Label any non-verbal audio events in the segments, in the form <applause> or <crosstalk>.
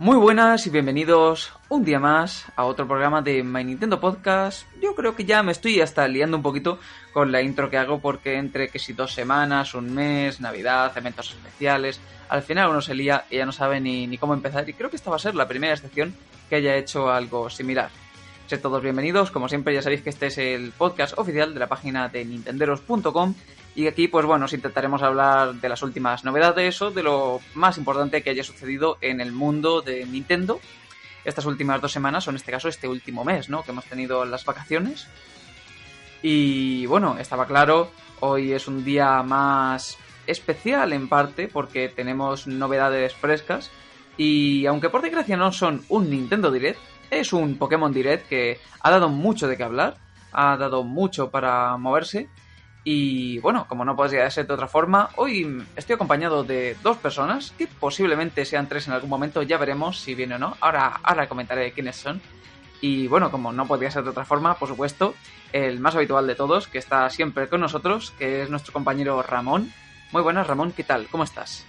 Muy buenas y bienvenidos un día más a otro programa de My Nintendo Podcast. Yo creo que ya me estoy hasta liando un poquito con la intro que hago porque entre que si dos semanas, un mes, Navidad, eventos especiales, al final uno se lía y ya no sabe ni, ni cómo empezar y creo que esta va a ser la primera excepción que haya hecho algo similar. Sed todos bienvenidos, como siempre ya sabéis que este es el podcast oficial de la página de nintenderos.com y aquí pues bueno, os intentaremos hablar de las últimas novedades o de lo más importante que haya sucedido en el mundo de Nintendo estas últimas dos semanas o en este caso este último mes, ¿no? Que hemos tenido las vacaciones. Y bueno, estaba claro, hoy es un día más especial en parte porque tenemos novedades frescas y aunque por desgracia no son un Nintendo Direct, es un Pokémon Direct que ha dado mucho de qué hablar, ha dado mucho para moverse. Y bueno, como no podría ser de otra forma, hoy estoy acompañado de dos personas, que posiblemente sean tres en algún momento, ya veremos si viene o no. Ahora, ahora comentaré quiénes son. Y bueno, como no podría ser de otra forma, por supuesto, el más habitual de todos, que está siempre con nosotros, que es nuestro compañero Ramón. Muy buenas, Ramón, ¿qué tal? ¿Cómo estás?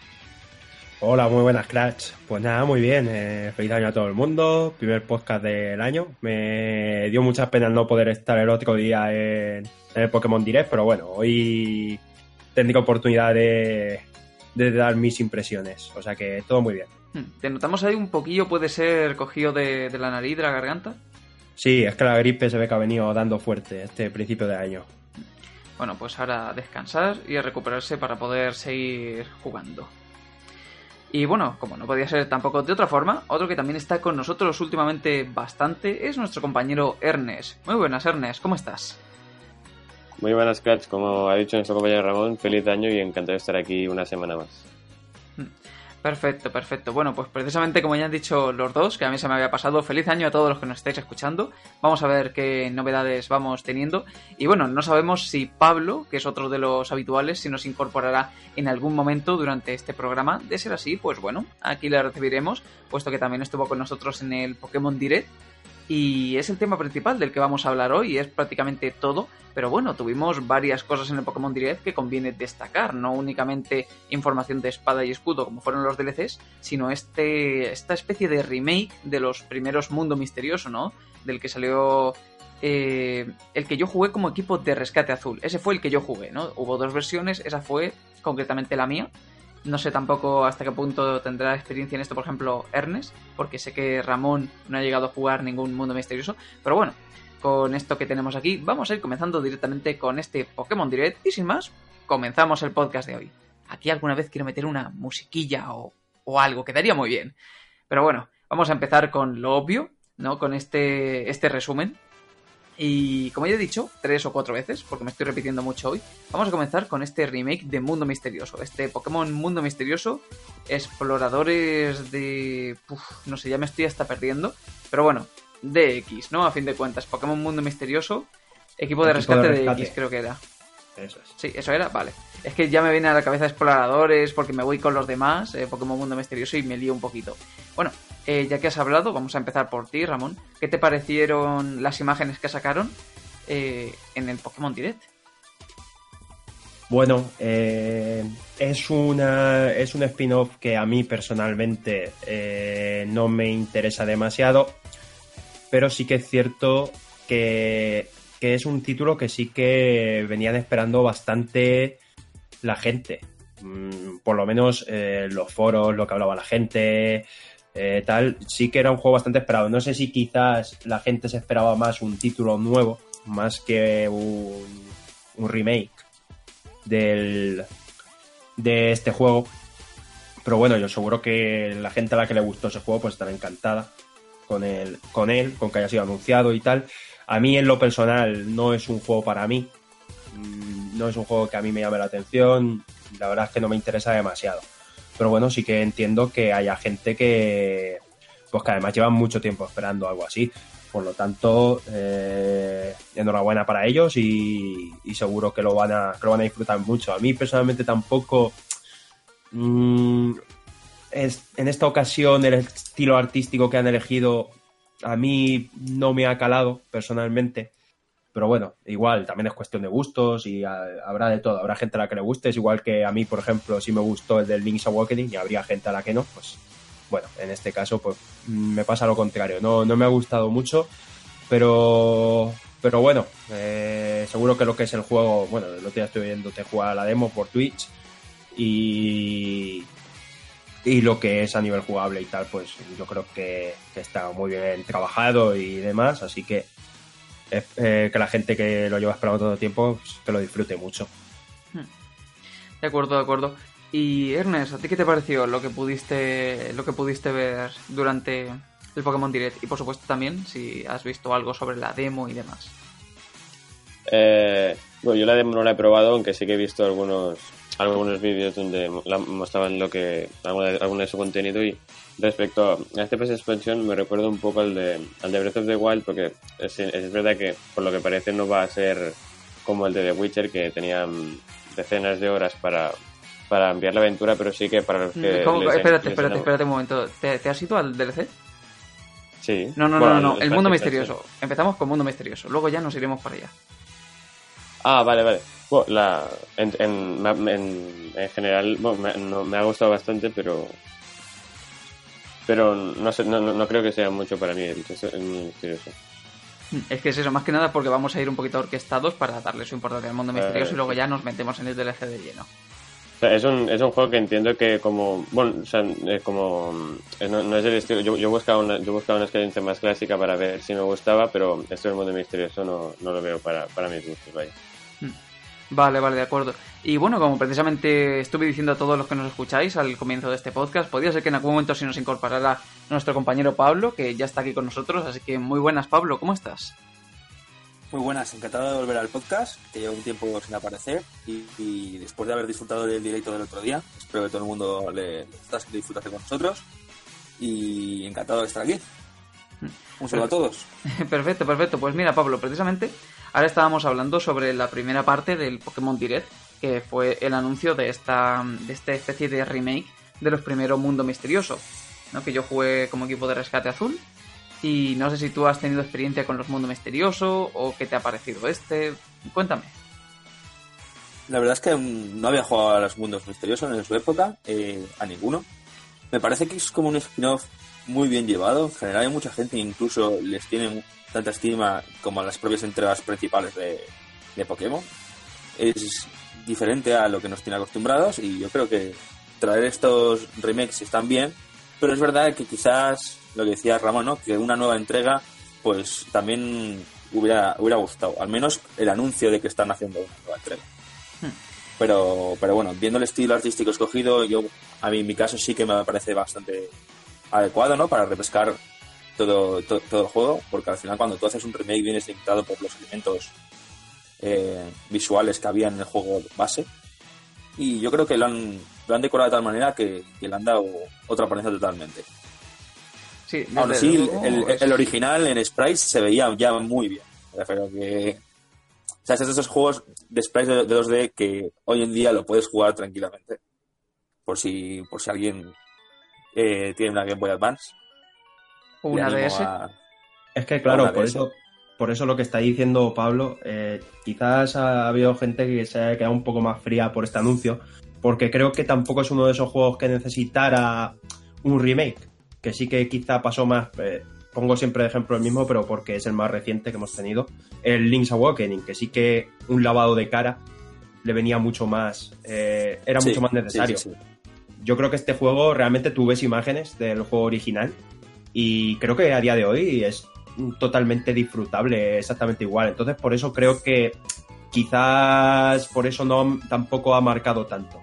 Hola, muy buenas, Crash. Pues nada, muy bien. Eh, feliz año a todo el mundo. Primer podcast del año. Me dio muchas penas no poder estar el otro día en, en el Pokémon Direct, pero bueno, hoy tendré oportunidad de, de dar mis impresiones. O sea que todo muy bien. Hmm, ¿Te notamos ahí un poquillo? ¿Puede ser cogido de, de la nariz, de la garganta? Sí, es que la gripe se ve que ha venido dando fuerte este principio de año. Bueno, pues ahora a descansar y a recuperarse para poder seguir jugando. Y bueno, como no podía ser tampoco de otra forma, otro que también está con nosotros últimamente bastante es nuestro compañero Ernest. Muy buenas, Ernest, ¿cómo estás? Muy buenas, Crats. Como ha dicho nuestro compañero Ramón, feliz año y encantado de estar aquí una semana más. Perfecto, perfecto. Bueno, pues precisamente como ya han dicho los dos, que a mí se me había pasado, feliz año a todos los que nos estáis escuchando. Vamos a ver qué novedades vamos teniendo. Y bueno, no sabemos si Pablo, que es otro de los habituales, si nos incorporará en algún momento durante este programa. De ser así, pues bueno, aquí le recibiremos, puesto que también estuvo con nosotros en el Pokémon Direct. Y es el tema principal del que vamos a hablar hoy, es prácticamente todo. Pero bueno, tuvimos varias cosas en el Pokémon Direct que conviene destacar, no únicamente información de espada y escudo como fueron los DLCs, sino este, esta especie de remake de los primeros Mundo Misterioso, ¿no? Del que salió eh, el que yo jugué como equipo de rescate azul. Ese fue el que yo jugué, ¿no? Hubo dos versiones, esa fue concretamente la mía. No sé tampoco hasta qué punto tendrá experiencia en esto, por ejemplo, Ernest, porque sé que Ramón no ha llegado a jugar ningún mundo misterioso. Pero bueno, con esto que tenemos aquí, vamos a ir comenzando directamente con este Pokémon Direct. Y sin más, comenzamos el podcast de hoy. Aquí alguna vez quiero meter una musiquilla o, o algo, quedaría muy bien. Pero bueno, vamos a empezar con lo obvio, ¿no? Con este, este resumen. Y como ya he dicho, tres o cuatro veces, porque me estoy repitiendo mucho hoy, vamos a comenzar con este remake de Mundo Misterioso. Este Pokémon Mundo Misterioso, exploradores de... Uf, no sé, ya me estoy hasta perdiendo. Pero bueno, DX, ¿no? A fin de cuentas, Pokémon Mundo Misterioso, equipo de Equipo rescate de de rescate. X creo que era. Eso es. Sí, eso era, vale. Es que ya me viene a la cabeza exploradores porque me voy con los demás, eh, Pokémon Mundo Misterioso y me lío un poquito. Bueno, eh, ya que has hablado, vamos a empezar por ti, Ramón. ¿Qué te parecieron las imágenes que sacaron eh, en el Pokémon Direct? Bueno, eh, es una es un spin-off que a mí personalmente eh, no me interesa demasiado, pero sí que es cierto que, que es un título que sí que venían esperando bastante la gente. Mm, por lo menos los foros, lo que hablaba la gente, eh, tal, sí que era un juego bastante esperado. No sé si quizás la gente se esperaba más un título nuevo, más que un, remake del, de este juego. Pero bueno, yo seguro que la gente a la que le gustó ese juego pues estará encantada con, el, con él, con que haya sido anunciado y tal. A mí en lo personal no es un juego para mí. Mm, No es un juego que a mí me llame la atención. La verdad es que no me interesa demasiado. Pero bueno, sí que entiendo que haya gente que, pues que además llevan mucho tiempo esperando algo así. Por lo tanto, eh, enhorabuena para ellos y, seguro que lo, van a, que lo van a disfrutar mucho. A mí personalmente tampoco... mm, es, en esta ocasión el estilo artístico que han elegido a mí no me ha calado personalmente. Pero bueno, igual, también es cuestión de gustos y a, habrá de todo. Habrá gente a la que le guste, es igual que a mí, por ejemplo, si me gustó el del Link's Awakening y habría gente a la que no, pues bueno, en este caso pues me pasa lo contrario. No, no me ha gustado mucho, pero pero bueno, eh, seguro que lo que es el juego, bueno, el otro día estoy viendo te jugar la demo por Twitch y, y lo que es a nivel jugable y tal, pues yo creo que, está muy bien trabajado y demás, así que eh, que la gente que lo lleva esperando todo el tiempo, pues, que lo disfrute mucho. De acuerdo, de acuerdo. Y Ernest, ¿a ti qué te pareció lo que pudiste, lo que pudiste ver durante el Pokémon Direct? Y por supuesto también si has visto algo sobre la demo y demás. Eh, bueno, yo la demo no la he probado, aunque sí que he visto algunos algunos vídeos donde mostraban lo que alguna, de su contenido y respecto a este PS Expansion me recuerdo un poco al de, al de Breath of the Wild porque es, es verdad que por lo que parece no va a ser como el de The Witcher que tenía decenas de horas para para enviar la aventura, pero sí que para los que... espérate, espérate, espérate un momento. ¿Te, has ido al DLC? Sí. No, no, no, no, el mundo misterioso. Empezamos con mundo misterioso, luego ya nos iremos para allá. Ah, vale, vale. Bueno, la, en, en, en, general me, me, ha gustado bastante, pero pero no, sé, no, no, creo que sea mucho para mí el, misterioso. Es que es eso, más que nada porque vamos a ir un poquito orquestados para darle su importancia al mundo misterioso y luego ya nos metemos en el DLC de lleno es, un, es un juego que entiendo que como, bueno, o sea, como, eh, no, es el estilo, yo, yo, buscaba una, yo buscaba una experiencia más clásica para ver si me gustaba, pero esto del mundo misterioso no, no lo veo para, para mis gustos, vaya. Vale, vale, de acuerdo. Y bueno, como precisamente estuve diciendo a todos los que nos escucháis al comienzo de este podcast, podría ser que en algún momento se nos incorporara nuestro compañero Pablo, que ya está aquí con nosotros, así que muy buenas Pablo, ¿cómo estás? Muy buenas, encantado de volver al podcast, que lleva un tiempo sin aparecer y, después de haber disfrutado del directo del otro día, espero que todo el mundo le, disfrutase con nosotros y encantado de estar aquí. Un saludo a todos. <laughs> Perfecto, perfecto. Pues mira, Pablo, precisamente ahora estábamos hablando sobre la primera parte del Pokémon Direct, que fue el anuncio de esta, de esta especie de remake de los primeros Mundo Misterioso, ¿no? que yo jugué como equipo de rescate azul y no sé si tú has tenido experiencia con los mundos misteriosos o qué te ha parecido este. Cuéntame. La verdad es que no había jugado a los mundos misteriosos en su época, eh, a ninguno. Me parece que es como un spin-off muy bien llevado. En general hay mucha gente incluso les tiene tanta estima como las propias entregas principales de, de Pokémon. Es diferente a lo que nos tiene acostumbrados y yo creo que traer estos remakes están bien, pero es verdad que quizás lo que decía Ramón, ¿no? Que una nueva entrega, pues también hubiera, hubiera gustado. Al menos el anuncio de que están haciendo una nueva entrega. Hmm. Pero, pero bueno, viendo el estilo artístico escogido, yo, a mí en mi caso sí que me parece bastante adecuado, ¿no? Para repescar todo, todo, el juego, porque al final cuando tú haces un remake vienes limitado por los elementos eh, visuales que había en el juego base. Y yo creo que lo han, lo han decorado de tal manera que, que le han dado otra apariencia totalmente. Sí, sí el, original en sprites se veía ya muy bien. Pero que. O sea, es de esos juegos de sprites de, 2D que hoy en día lo puedes jugar tranquilamente. Por si, por si alguien eh, tiene una Game Boy Advance. ¿O una DS? Es que, claro, por eso, por eso lo que está diciendo Pablo, eh, quizás ha habido gente que se haya quedado un poco más fría por este anuncio, porque creo que tampoco es uno de esos juegos que necesitara un remake que sí que quizá pasó más, eh, pongo siempre de ejemplo el mismo, pero porque es el más reciente que hemos tenido, el Link's Awakening, que sí que un lavado de cara le venía mucho más, eh, era mucho más necesario. Yo creo que este juego realmente tú ves imágenes del juego original y creo que a día de hoy es totalmente disfrutable, exactamente igual. Entonces por eso creo que quizás por eso no tampoco ha marcado tanto.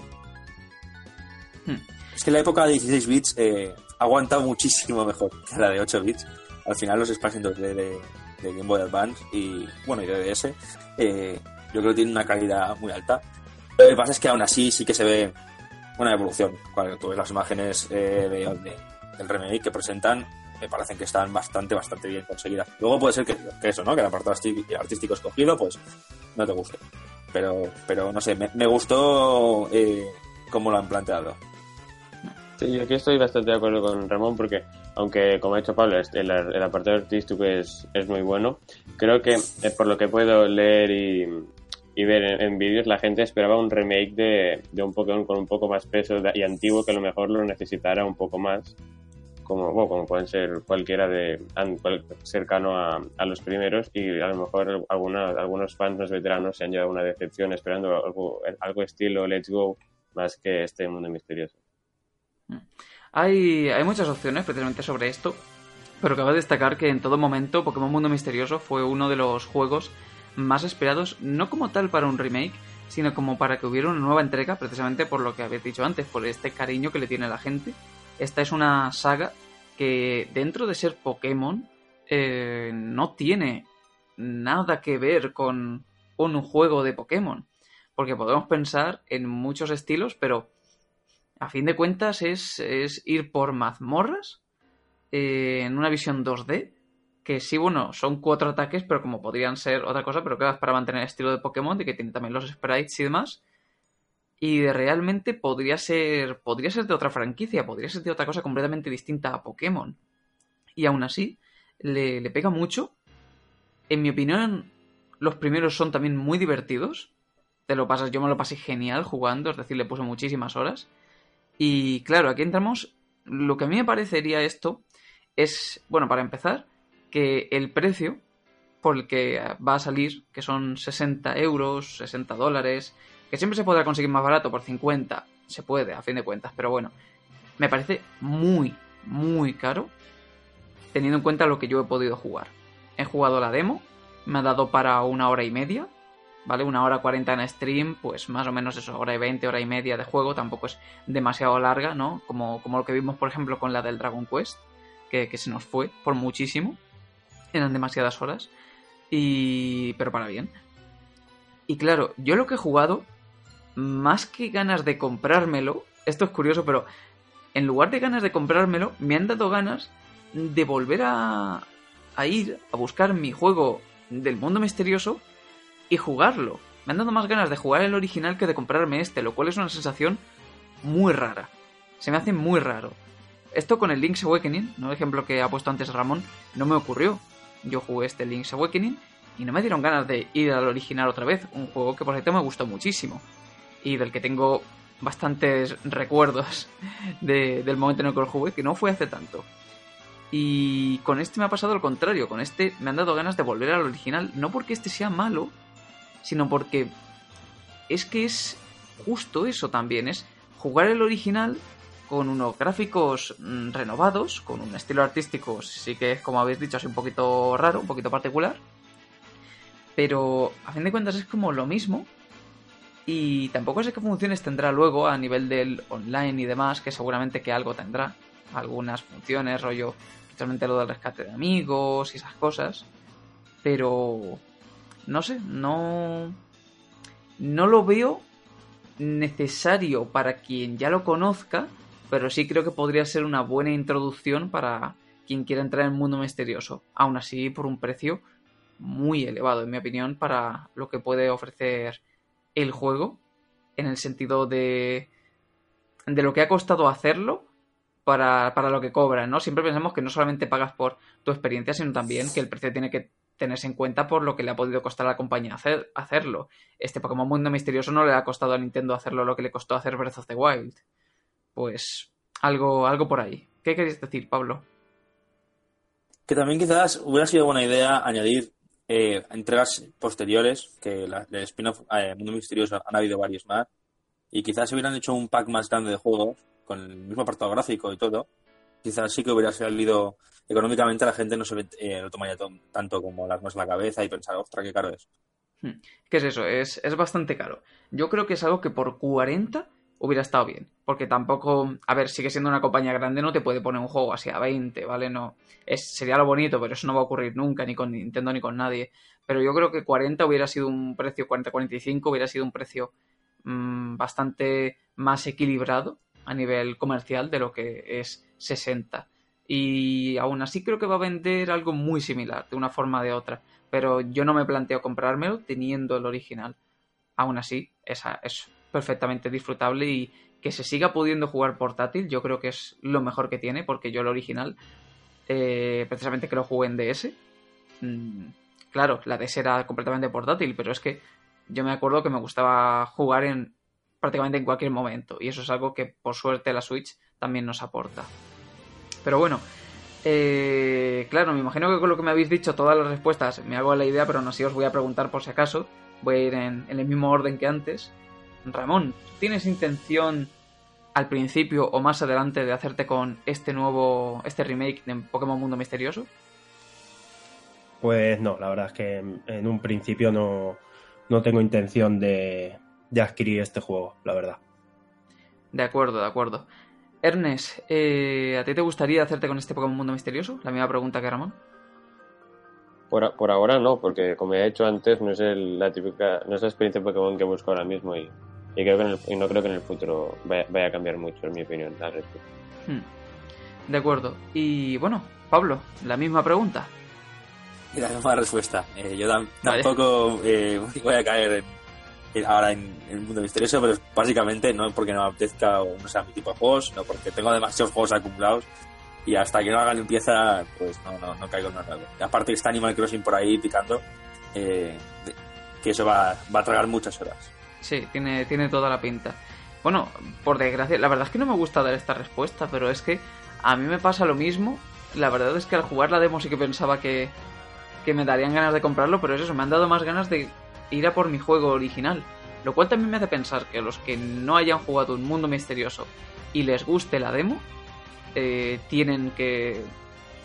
Es que la época de 16 bits eh, aguanta muchísimo mejor que la de 8 bits. Al final los espacios de, de, Game Boy Advance y bueno y de DS eh, yo creo que tienen una calidad muy alta. Lo que pasa es que aún así sí que se ve una evolución. Cuando tú ves las imágenes eh, de, del remake que presentan, me parecen que están bastante, bastante bien conseguidas. Luego puede ser que, eso, ¿no? Que el apartado artístico escogido, pues no te guste. Pero, pero no sé, me, gustó eh, cómo lo han planteado. Sí, aquí estoy bastante de acuerdo con Ramón porque aunque como ha dicho Pablo, el, el apartado artístico es, es muy bueno, creo que eh, por lo que puedo leer y, y ver en, vídeos, la gente esperaba un remake de, de, un Pokémon con un poco más peso y antiguo que a lo mejor lo necesitara un poco más, como, bueno, como pueden ser cualquiera de cercano a, a, los primeros y a lo mejor alguna, algunos fans más veteranos se han llevado una decepción esperando algo, algo estilo Let's Go más que este mundo misterioso. Hay, hay muchas opciones precisamente sobre esto, pero cabe destacar que en todo momento Pokémon Mundo Misterioso fue uno de los juegos más esperados, no como tal para un remake, sino como para que hubiera una nueva entrega, precisamente por lo que habéis dicho antes, por este cariño que le tiene la gente. Esta es una saga que dentro de ser Pokémon eh, no tiene nada que ver con un juego de Pokémon. Porque podemos pensar en muchos estilos, pero a fin de cuentas es, es ir por mazmorras eh, en una visión 2D que sí, bueno, son cuatro ataques, pero como podrían ser otra cosa, pero que es para mantener el estilo de Pokémon, y que tiene también los sprites y demás. Y realmente podría ser. Podría ser de otra franquicia, podría ser de otra cosa completamente distinta a Pokémon. Y aún así, le, le pega mucho. En mi opinión, los primeros son también muy divertidos. Te lo pasas, yo me lo pasé genial jugando, es decir, le puse muchísimas horas. Y claro, aquí entramos. Lo que a mí me parecería esto es, bueno, para empezar, que el precio por el que va a salir, que son 60 euros, 60 dólares, que siempre se podrá conseguir más barato por 50, se puede, a fin de cuentas, pero bueno, me parece muy, muy caro, teniendo en cuenta lo que yo he podido jugar. He jugado la demo, me ha dado para una hora y media, ¿vale? Una hora 40 en stream, pues más o menos eso, hora y 20, hora y media de juego, tampoco es demasiado larga, ¿no? Como, como lo que vimos, por ejemplo, con la del Dragon Quest, que, que se nos fue por muchísimo eran demasiadas horas. Y. pero para bien. Y claro, yo lo que he jugado, más que ganas de comprármelo, esto es curioso, pero en lugar de ganas de comprármelo, me han dado ganas de volver a, a ir a buscar mi juego del mundo misterioso y jugarlo. Me han dado más ganas de jugar el original que de comprarme este, lo cual es una sensación muy rara. Se me hace muy raro. Esto con el Link's Awakening, ¿no? El ejemplo que ha puesto antes Ramón, no me ocurrió yo jugué este Link's Awakening y no me dieron ganas de ir al original otra vez, un juego que por cierto me gustó muchísimo y del que tengo bastantes recuerdos del momento en el que lo jugué, que no fue hace tanto. Y con este me ha pasado lo contrario, con este me han dado ganas de volver al original, no porque este sea malo, sino porque es que es justo eso también, es jugar el original con unos gráficos mm, renovados, con un estilo artístico, sí que es, como habéis dicho, así un poquito raro, un poquito particular. Pero a fin de cuentas es como lo mismo. Y tampoco sé qué funciones tendrá luego a nivel del online y demás, que seguramente que algo tendrá. Algunas funciones, rollo, especialmente lo del rescate de amigos y esas cosas. Pero... No sé, no... No lo veo necesario para quien ya lo conozca pero sí creo que podría ser una buena introducción para quien quiera entrar en el mundo misterioso. Aún así, por un precio muy elevado, en mi opinión, para lo que puede ofrecer el juego, en el sentido de, de lo que ha costado hacerlo para, para lo que cobra, ¿no? Siempre pensamos que no solamente pagas por tu experiencia, sino también que el precio tiene que tenerse en cuenta por lo que le ha podido costar a la compañía hacer, hacerlo. Este Pokémon Mundo Misterioso no le ha costado a Nintendo hacerlo lo que le costó hacer Breath of the Wild pues algo, algo por ahí. ¿Qué queréis decir, Pablo? Que también quizás hubiera sido buena idea añadir eh, entregas posteriores, que la, spin-off eh, Mundo Misterioso han habido varios más, y quizás si hubieran hecho un pack más grande de juegos, con el mismo apartado gráfico y todo, quizás sí que hubiera salido económicamente la gente no se eh, lo tomaría tanto como las manos en la cabeza y pensar, ostras, qué caro es. Hmm. ¿Qué es eso? Es, es bastante caro. Yo creo que es algo que por 40 hubiera estado bien. Porque tampoco, a ver, sigue siendo una compañía grande, no te puede poner un juego así a 20, ¿vale? No, es, sería lo bonito, pero eso no va a ocurrir nunca, ni con Nintendo ni con nadie. Pero yo creo que 40 hubiera sido un precio, 40-45 hubiera sido un precio mmm, bastante más equilibrado a nivel comercial de lo que es 60. Y aún así creo que va a vender algo muy similar, de una forma o de otra. Pero yo no me planteo comprármelo teniendo el original. Aún así, esa, es perfectamente disfrutable y que se siga pudiendo jugar portátil, yo creo que es lo mejor que tiene, porque yo el original eh, precisamente que lo jugué en DS. Mm, claro, la DS era completamente portátil, pero es que yo me acuerdo que me gustaba jugar en prácticamente en cualquier momento. Y eso es algo que por suerte la Switch también nos aporta. Pero bueno, eh, claro, me imagino que con lo que me habéis dicho todas las respuestas me hago la idea, pero no sé, os voy a preguntar por si acaso. Voy a ir en, en el mismo orden que antes. Ramón, ¿tienes intención al principio o más adelante de hacerte con este nuevo, este remake de Pokémon Mundo Misterioso? Pues no, la verdad es que en un principio no, no tengo intención de, de adquirir este juego, la verdad. De acuerdo, de acuerdo. Ernest, eh, ¿a ti te gustaría hacerte con este Pokémon Mundo Misterioso? La misma pregunta que Ramón. Por, por ahora no, porque como he hecho antes, no es el, la típica, no es la experiencia Pokémon que busco ahora mismo y, y creo que en el, y no creo que en el futuro vaya, vaya, a cambiar mucho, en mi opinión, al respecto. Hmm. De acuerdo. Y bueno, Pablo, la misma pregunta. La misma respuesta. Eh, yo tampoco eh, <laughs> voy a caer en, ahora en, el mundo misterioso, pero básicamente no porque no me apetezca o no sea mi tipo de juegos, sino porque tengo demasiados juegos acumulados y hasta que no haga limpieza, pues no, no, no caigo en nada. Y aparte está Animal Crossing por ahí picando, eh, que eso va, va a tragar muchas horas. Sí, tiene, tiene toda la pinta. Bueno, por desgracia, la verdad es que no me gusta dar esta respuesta, pero es que a mí me pasa lo mismo. La verdad es que al jugar la demo sí que pensaba que, que me darían ganas de comprarlo, pero es eso, me han dado más ganas de ir a por mi juego original. Lo cual también me hace pensar que los que no hayan jugado un mundo misterioso y les guste la demo, eh, tienen que,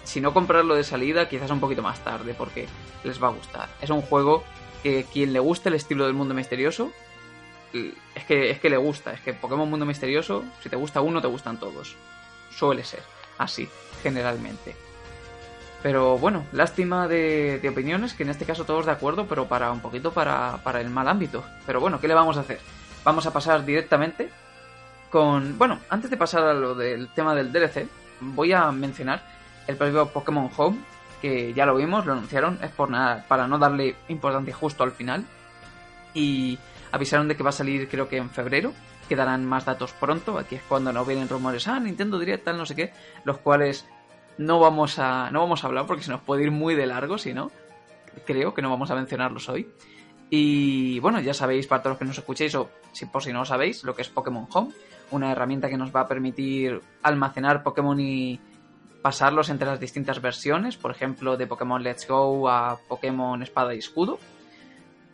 si no comprarlo de salida, quizás un poquito más tarde, porque les va a gustar. Es un juego que quien le guste el estilo del mundo misterioso, es que, es que le gusta. Es que Pokémon Mundo Misterioso, si te gusta uno, te gustan todos. Suele ser así, generalmente. Pero bueno, lástima de, opiniones, que en este caso todos de acuerdo, pero para un poquito para, para, el mal ámbito. Pero bueno, ¿qué le vamos a hacer? Vamos a pasar directamente con... Bueno, antes de pasar a lo del tema del DLC, voy a mencionar el propio Pokémon Home, que ya lo vimos, lo anunciaron, es por nada, para no darle importancia justo al final. Y avisaron de que va a salir creo que en febrero, que darán más datos pronto, aquí es cuando no vienen rumores, ah, Nintendo Direct, tal, no sé qué, los cuales no vamos a, no vamos a hablar porque se nos puede ir muy de largo, si no. Creo que no vamos a mencionarlos hoy. Y bueno, ya sabéis, para todos los que nos escuchéis, o si por si no lo sabéis, lo que es Pokémon Home, una herramienta que nos va a permitir almacenar Pokémon y pasarlos entre las distintas versiones, por ejemplo, de Pokémon Let's Go a Pokémon Espada y Escudo.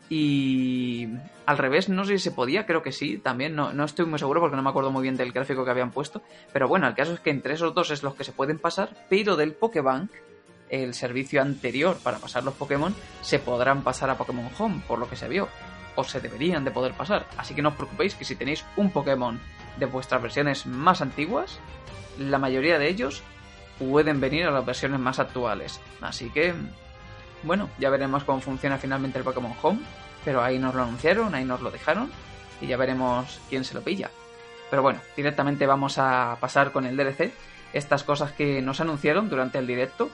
Y al revés, no sé si se podía, creo que sí, también, no, no, estoy muy seguro porque no me acuerdo muy bien del gráfico que habían puesto, pero bueno, el caso es que entre esos dos es los que se pueden pasar, pero del Pokébank, el servicio anterior para pasar los Pokémon, se podrán pasar a Pokémon Home, por lo que se vio, o se deberían de poder pasar, así que no os preocupéis que si tenéis un Pokémon de vuestras versiones más antiguas, la mayoría de ellos pueden venir a las versiones más actuales, así que bueno, ya veremos cómo funciona finalmente el Pokémon Home, pero ahí nos lo anunciaron, ahí nos lo dejaron y ya veremos quién se lo pilla. Pero bueno, directamente vamos a pasar con el DLC, estas cosas que nos anunciaron durante el directo,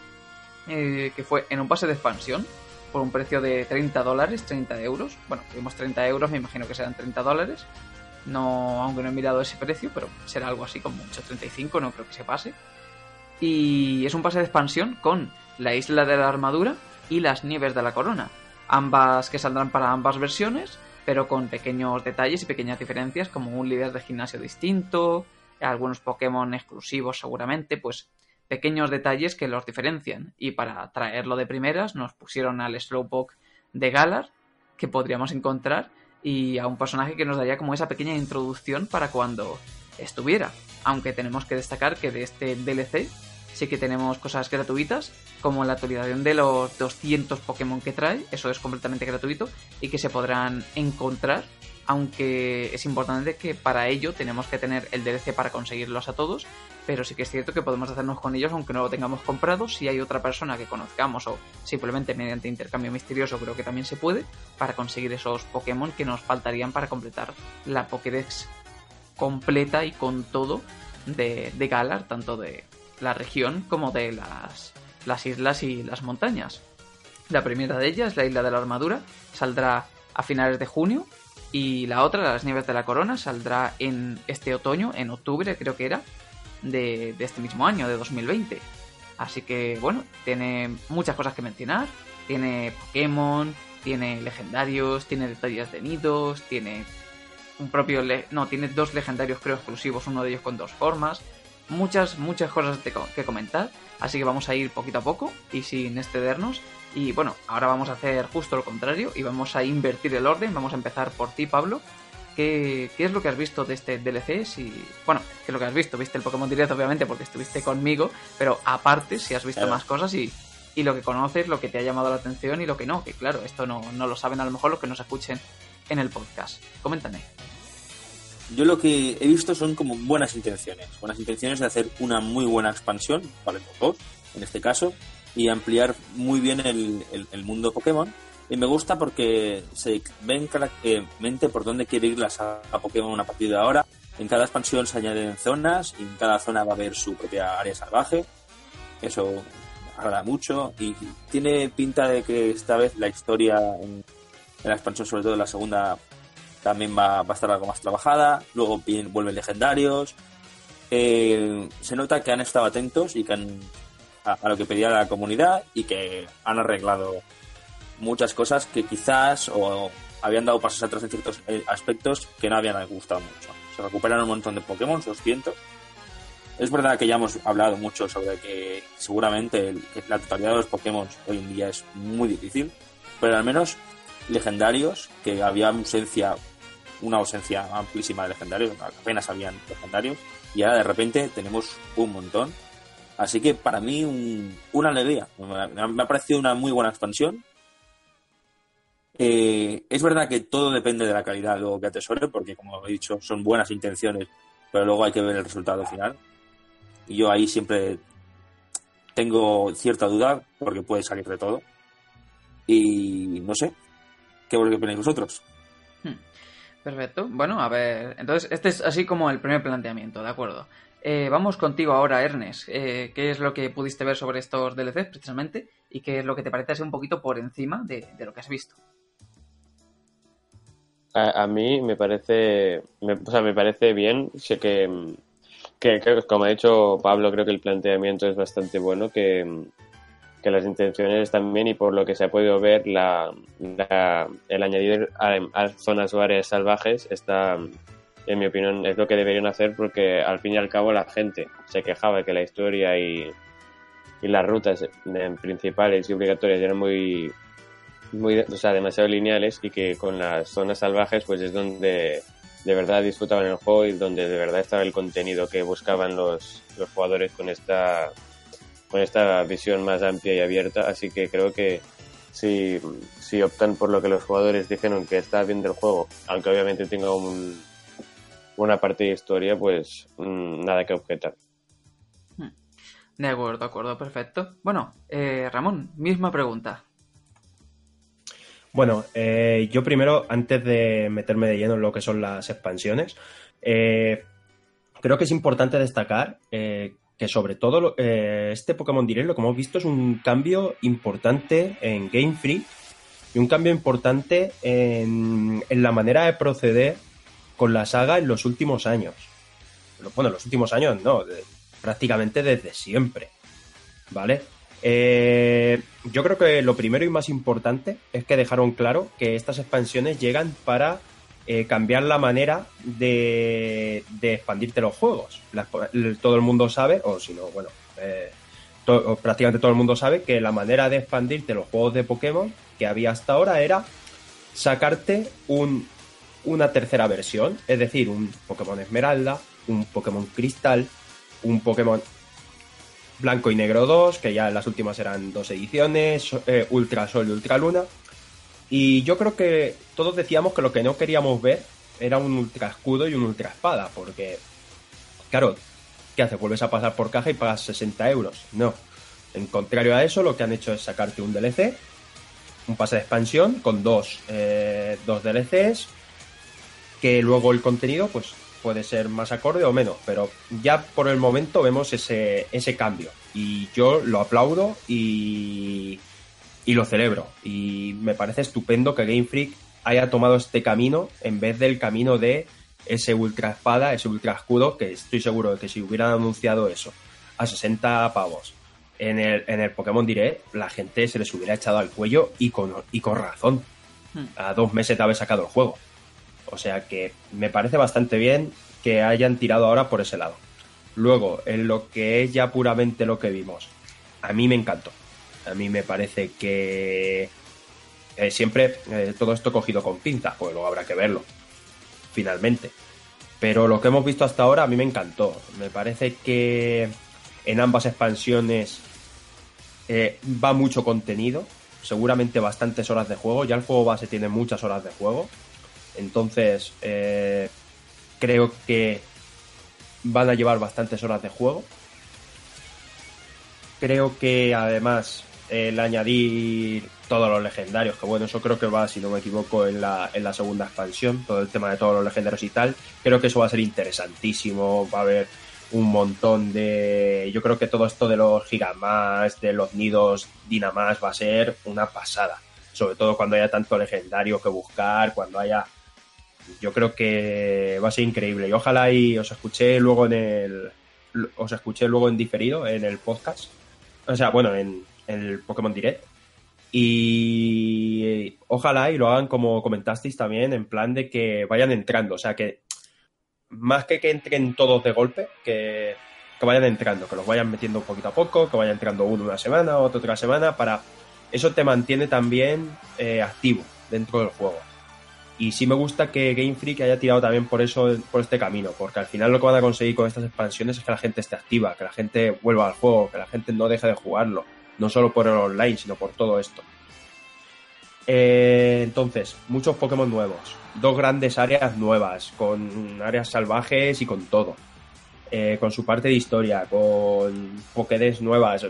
eh, que fue en un pase de expansión, por un precio de 30 dólares, 30 euros. Bueno, tuvimos 30 euros, me imagino que serán 30 dólares. No, aunque no he mirado ese precio, pero será algo así como mucho 35, no creo que se pase. Y es un pase de expansión con la isla de la armadura, y las nieves de la corona. Ambas que saldrán para ambas versiones, pero con pequeños detalles y pequeñas diferencias, como un líder de gimnasio distinto, algunos Pokémon exclusivos seguramente, pues pequeños detalles que los diferencian. Y para traerlo de primeras nos pusieron al Slowpoke de Galar, que podríamos encontrar, y a un personaje que nos daría como esa pequeña introducción para cuando estuviera. Aunque tenemos que destacar que de este DLC sí que tenemos cosas gratuitas, como la actualización de los 200 Pokémon que trae, eso es completamente gratuito, y que se podrán encontrar, aunque es importante que para ello tenemos que tener el DLC para conseguirlos a todos, pero sí que es cierto que podemos hacernos con ellos aunque no lo tengamos comprado, si hay otra persona que conozcamos o simplemente mediante intercambio misterioso creo que también se puede, para conseguir esos Pokémon que nos faltarían para completar la Pokédex completa y con todo de, de Galar, tanto de, la región como de las, las islas y las montañas. La primera de ellas, la isla de la armadura, saldrá a finales de junio y la otra, las nieves de la corona, saldrá en este otoño, en octubre creo que era, de, este mismo año, de 2020. Así que bueno, tiene muchas cosas que mencionar. Tiene Pokémon, tiene legendarios, tiene detalles de nidos, tiene un propio... no, tiene dos legendarios creo exclusivos, uno de ellos con dos formas. Muchas, muchas cosas que comentar. Así que vamos a ir poquito a poco y sin excedernos. Y bueno, ahora vamos a hacer justo lo contrario y vamos a invertir el orden. Vamos a empezar por ti, Pablo. ¿Qué, es lo que has visto de este DLC? Si, bueno, ¿qué es lo que has visto? Viste el Pokémon Direct, obviamente, porque estuviste conmigo, pero aparte, si has visto más cosas y, y, lo que conoces, lo que te ha llamado la atención y lo que no, que claro, esto no, no lo saben a lo mejor los que nos escuchen en el podcast. Coméntame. Yo lo que he visto son como buenas intenciones, buenas intenciones de hacer una muy buena expansión, para el dos, en este caso, y ampliar muy bien el, el mundo Pokémon y me gusta porque se ven claramente por dónde quiere ir la saga Pokémon a partir de ahora. En cada expansión se añaden zonas y en cada zona va a haber su propia área salvaje. Eso agrada mucho y tiene pinta de que esta vez la historia en, la expansión, sobre todo en la segunda, también va, a estar algo más trabajada. Luego vuelven legendarios. Eh, se nota que han estado atentos y que han, a, lo que pedía la comunidad y que han arreglado muchas cosas que quizás o habían dado pasos atrás en ciertos eh, aspectos que no habían gustado mucho. Se recuperan un montón de Pokémon, 200. Es verdad que ya hemos hablado mucho sobre que seguramente la totalidad de los Pokémon hoy en día es muy difícil, pero al menos legendarios, que había ausencia, una ausencia amplísima de legendarios, apenas habían legendarios, y ahora de repente tenemos un montón. Así que para mí una alegría. Me ha parecido una muy buena expansión eh, es verdad que todo depende de la calidad luego que atesore, porque como he dicho, son buenas intenciones, pero luego hay que ver el resultado final. Y yo ahí siempre tengo cierta duda, porque puede salir de todo. Y no sé, ¿qué opináis vosotros? Hmm. Perfecto. Bueno, a ver, entonces este es así como el primer planteamiento, ¿de acuerdo? Eh, vamos contigo ahora, Ernest. Eh, ¿Qué es lo que pudiste ver sobre estos DLCs precisamente? ¿Y qué es lo que te parece ser un poquito por encima de lo que has visto? a, mí me parece, o sea, me parece bien, sé que, que, como ha dicho Pablo, creo que el planteamiento es bastante bueno, que, que las intenciones también y por lo que se ha podido ver la, el añadir a, zonas o áreas salvajes está en mi opinión es lo que deberían hacer porque al fin y al cabo la gente se quejaba que la historia y, y las rutas principales y obligatorias eran muy muy, o sea, demasiado lineales y que con las zonas salvajes pues es donde de verdad disfrutaban el juego y donde de verdad estaba el contenido que buscaban los, los jugadores con esta con esta visión más amplia y abierta así que creo que si, si optan por lo que los jugadores dijeron que está bien del juego aunque obviamente tenga un, una parte de historia pues mm, nada que objetar hmm. de acuerdo, de acuerdo, perfecto. Bueno, eh, Ramón, misma pregunta. Bueno, eh, yo primero, antes de meterme de lleno en lo que son las expansiones, eh, creo que es importante destacar eh, que sobre todo este Pokémon Direct, lo que hemos visto es un cambio importante en Game Freak y un cambio importante en, en la manera de proceder con la saga en los últimos años. Bueno, en los últimos años no, prácticamente desde siempre. ¿Vale? Eh, yo creo que lo primero y más importante es que dejaron claro que estas expansiones llegan para eh, cambiar la manera de, expandirte los juegos. todo el mundo sabe, o si no, bueno, eh, prácticamente todo el mundo sabe que la manera de expandirte los juegos de Pokémon que había hasta ahora era sacarte un, una tercera versión, es decir, un Pokémon Esmeralda, un Pokémon Cristal, un Pokémon Blanco y Negro 2, que ya las últimas eran dos ediciones, eh, Ultra Sol y Ultra Luna. Y yo creo que todos decíamos que lo que no queríamos ver era un Ultra Escudo y un Ultra Espada, porque, claro, ¿qué haces? Vuelves a pasar por caja y pagas 60 euros. No. En contrario a eso, lo que han hecho es sacarte un DLC, un pase de expansión con dos, eh, dos DLCs, que luego el contenido, pues puede ser más acorde o menos, pero ya por el momento vemos ese, ese cambio. Y yo lo aplaudo y, y lo celebro. Y me parece estupendo que Game Freak haya tomado este camino en vez del camino de ese ultra espada, ese ultra escudo, que estoy seguro de que si hubieran anunciado eso a 60 pavos en el, en el Pokémon Direct la gente se les hubiera echado al cuello y con, y con razón. Hmm. A dos meses de haber sacado el juego. O sea que me parece bastante bien que hayan tirado ahora por ese lado. Luego, en lo que es ya puramente lo que vimos, a mí me encantó. A mí me parece que eh, siempre eh, todo esto cogido con pinza, pues luego habrá que verlo, finalmente. Pero lo que hemos visto hasta ahora a mí me encantó. Me parece que en ambas expansiones eh, va mucho contenido, seguramente bastantes horas de juego. Ya el juego base tiene muchas horas de juego. Entonces, creo que van a llevar bastantes horas de juego. Creo que además el añadir todos los legendarios, que bueno, eso creo que va, si no me equivoco, en la, en la segunda expansión, todo el tema de todos los legendarios y tal, creo que eso va a ser interesantísimo, va a haber un montón de... Yo creo que todo esto de los gigamas, de los nidos dinamas va a ser una pasada, sobre todo cuando haya tanto legendario que buscar, cuando haya... Yo creo que va a ser increíble. Y ojalá y os escuché luego en el... Os escuché luego en diferido en el podcast. O sea, bueno, en, el Pokémon Direct. Y ojalá y lo hagan como comentasteis también, en plan de que vayan entrando. O sea, que más que que entren todos de golpe, que, que vayan entrando, que los vayan metiendo poquito a poco, que vayan entrando uno una semana, otro otra semana, para... Eso te mantiene también eh, activo dentro del juego. Y sí me gusta que Game Freak haya tirado también por eso, por este camino, porque al final lo que van a conseguir con estas expansiones es que la gente esté activa, que la gente vuelva al juego, que la gente no deje de jugarlo no solo por el online, sino por todo esto. Eh, entonces, muchos Pokémon nuevos, dos grandes áreas nuevas, con áreas salvajes y con todo. Eh, con su parte de historia, con Pokédex nuevas,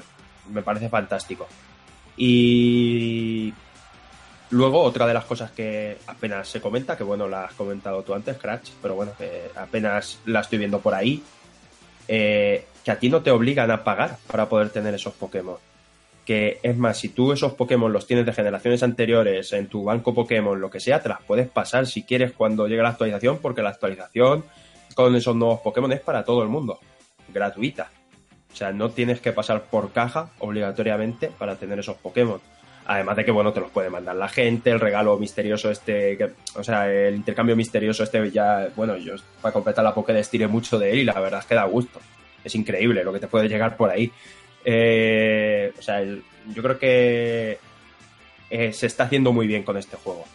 me parece fantástico. Y luego, otra de las cosas que apenas se comenta, que bueno, la has comentado tú antes, Crash, pero bueno, que apenas la estoy viendo por ahí, eh, que a ti no te obligan a pagar para poder tener esos Pokémon que es más, si tú esos Pokémon los tienes de generaciones anteriores en tu banco Pokémon, lo que sea, te las puedes pasar si quieres cuando llegue la actualización, porque la actualización con esos nuevos Pokémon es para todo el mundo, gratuita. O sea, no tienes que pasar por caja obligatoriamente para tener esos Pokémon. Además de que, bueno, te los puede mandar la gente, el regalo misterioso este, que, o sea, el intercambio misterioso este ya, bueno, yo para completar la Pokédex tiré mucho de él y la verdad es que da gusto. Es increíble lo que te puede llegar por ahí. Eh, o sea, yo creo que eh, se está haciendo muy bien con este juego.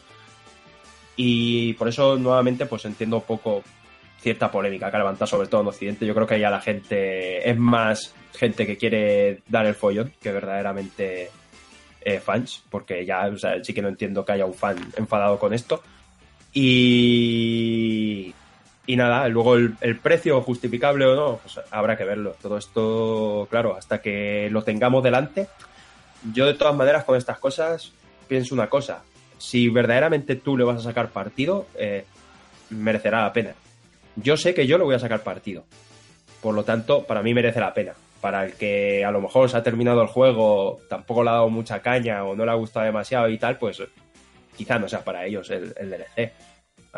Y por eso, nuevamente, pues entiendo poco cierta polémica que ha sobre todo en Occidente. Yo creo que ya la gente es más gente que quiere dar el follón que verdaderamente eh, fans, porque ya o sea, sí que no entiendo que haya un fan enfadado con esto. Y, y nada, luego el, precio justificable o no, pues habrá que verlo. Todo esto, claro, hasta que lo tengamos delante. Yo de todas maneras con estas cosas pienso una cosa. Si verdaderamente tú le vas a sacar partido, eh, merecerá la pena. Yo sé que yo le voy a sacar partido. Por lo tanto, para mí merece la pena. Para el que a lo mejor se ha terminado el juego, tampoco le ha dado mucha caña o no le ha gustado demasiado y tal, pues quizá no sea para ellos el, el DLC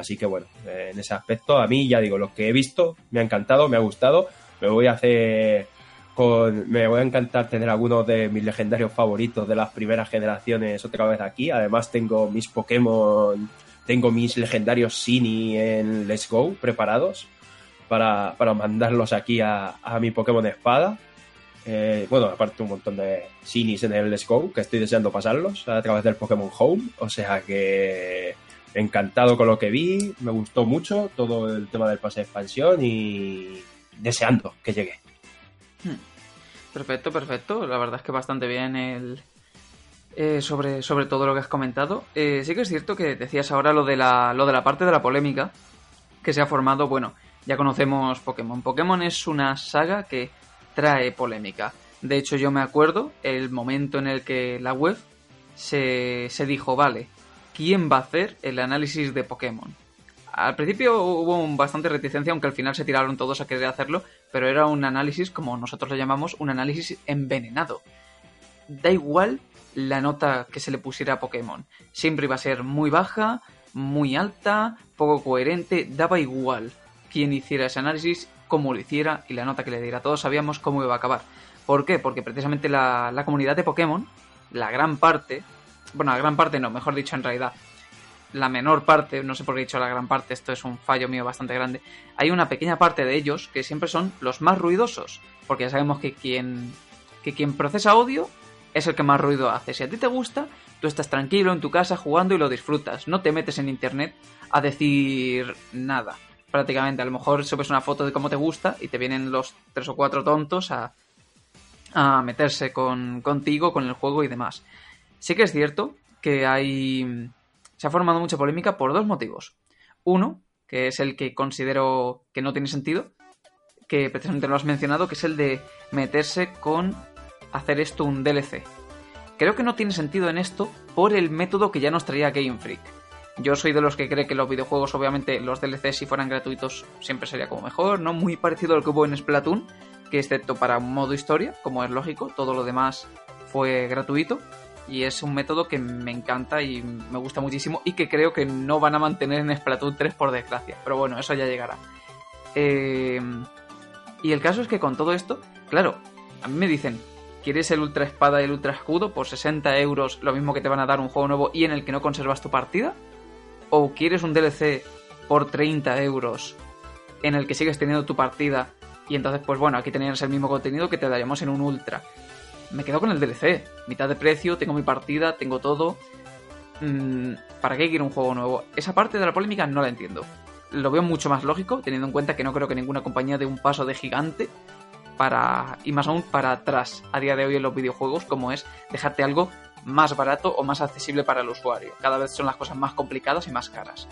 Así que bueno, en ese aspecto, a mí ya digo, lo que he visto me ha encantado, me ha gustado. Me voy a hacer con. Me voy a encantar tener algunos de mis legendarios favoritos de las primeras generaciones otra vez aquí. Además, tengo mis Pokémon, tengo mis legendarios Sini en Let's Go preparados para, mandarlos aquí a, mi Pokémon Espada. Eh, bueno, aparte un montón de Sinis en el Let's Go que estoy deseando pasarlos a través del Pokémon Home. O sea que encantado con lo que vi, me gustó mucho todo el tema del pase de expansión y deseando que llegue. Hmm. Perfecto, perfecto. La verdad es que bastante bien el, eh, sobre, sobre todo lo que has comentado. Eh, sí que es cierto que decías ahora lo de, la, lo de la parte de la polémica que se ha formado. Bueno, ya conocemos Pokémon. Pokémon es una saga que trae polémica. De hecho, yo me acuerdo el momento en el que la web se, se dijo, vale, quién va a hacer el análisis de Pokémon. Al principio hubo bastante reticencia, aunque al final se tiraron todos a querer hacerlo, pero era un análisis, como nosotros lo llamamos, un análisis envenenado. Da igual la nota que se le pusiera a Pokémon. Siempre iba a ser muy baja, muy alta, poco coherente, daba igual. quién hiciera ese análisis, cómo lo hiciera y la nota que le diera. Todos sabíamos cómo iba a acabar. ¿Por qué? Porque precisamente la, la comunidad de Pokémon, la gran parte, bueno, la gran parte no, mejor dicho en realidad, la menor parte, no sé por qué he dicho la gran parte, esto es un fallo mío bastante grande, hay una pequeña parte de ellos que siempre son los más ruidosos, porque ya sabemos que quien, que quien procesa audio es el que más ruido hace. Si a ti te gusta, tú estás tranquilo en tu casa jugando y lo disfrutas, no te metes en internet a decir nada. Prácticamente, a lo mejor subes una foto de cómo te gusta y te vienen los tres o cuatro tontos a, a meterse con, contigo, con el juego y demás. Sí que es cierto que hay se ha formado mucha polémica por dos motivos. Uno, que es el que considero que no tiene sentido, que precisamente lo has mencionado, que es el de meterse con hacer esto un DLC. Creo que no tiene sentido en esto por el método que ya nos traía Game Freak. Yo soy de los que cree que los videojuegos, obviamente, los DLC si fueran gratuitos siempre sería como mejor, ¿no? Muy parecido a lo que hubo en Splatoon, que excepto para un modo historia, como es lógico, todo lo demás fue gratuito y es un método que me encanta y me gusta muchísimo y que creo que no van a mantener en Splatoon 3 por desgracia. Pero bueno, eso ya llegará. Eh, y el caso es que con todo esto, claro, a mí me dicen, ¿quieres el Ultra Espada y el Ultra Escudo por 60 euros, lo mismo que te van a dar un juego nuevo y en el que no conservas tu partida? ¿O quieres un DLC por 30 euros en el que sigues teniendo tu partida y entonces, pues bueno, aquí tenías el mismo contenido que te daríamos en un Ultra? Me quedo con el DLC. Mitad de precio, tengo mi partida, tengo todo. Mm, ¿Para qué quiero un juego nuevo? Esa parte de la polémica no la entiendo. Lo veo mucho más lógico, teniendo en cuenta que no creo que ninguna compañía dé un paso de gigante para. y más aún para atrás a día de hoy en los videojuegos, como es dejarte algo más barato o más accesible para el usuario. Cada vez son las cosas más complicadas y más caras.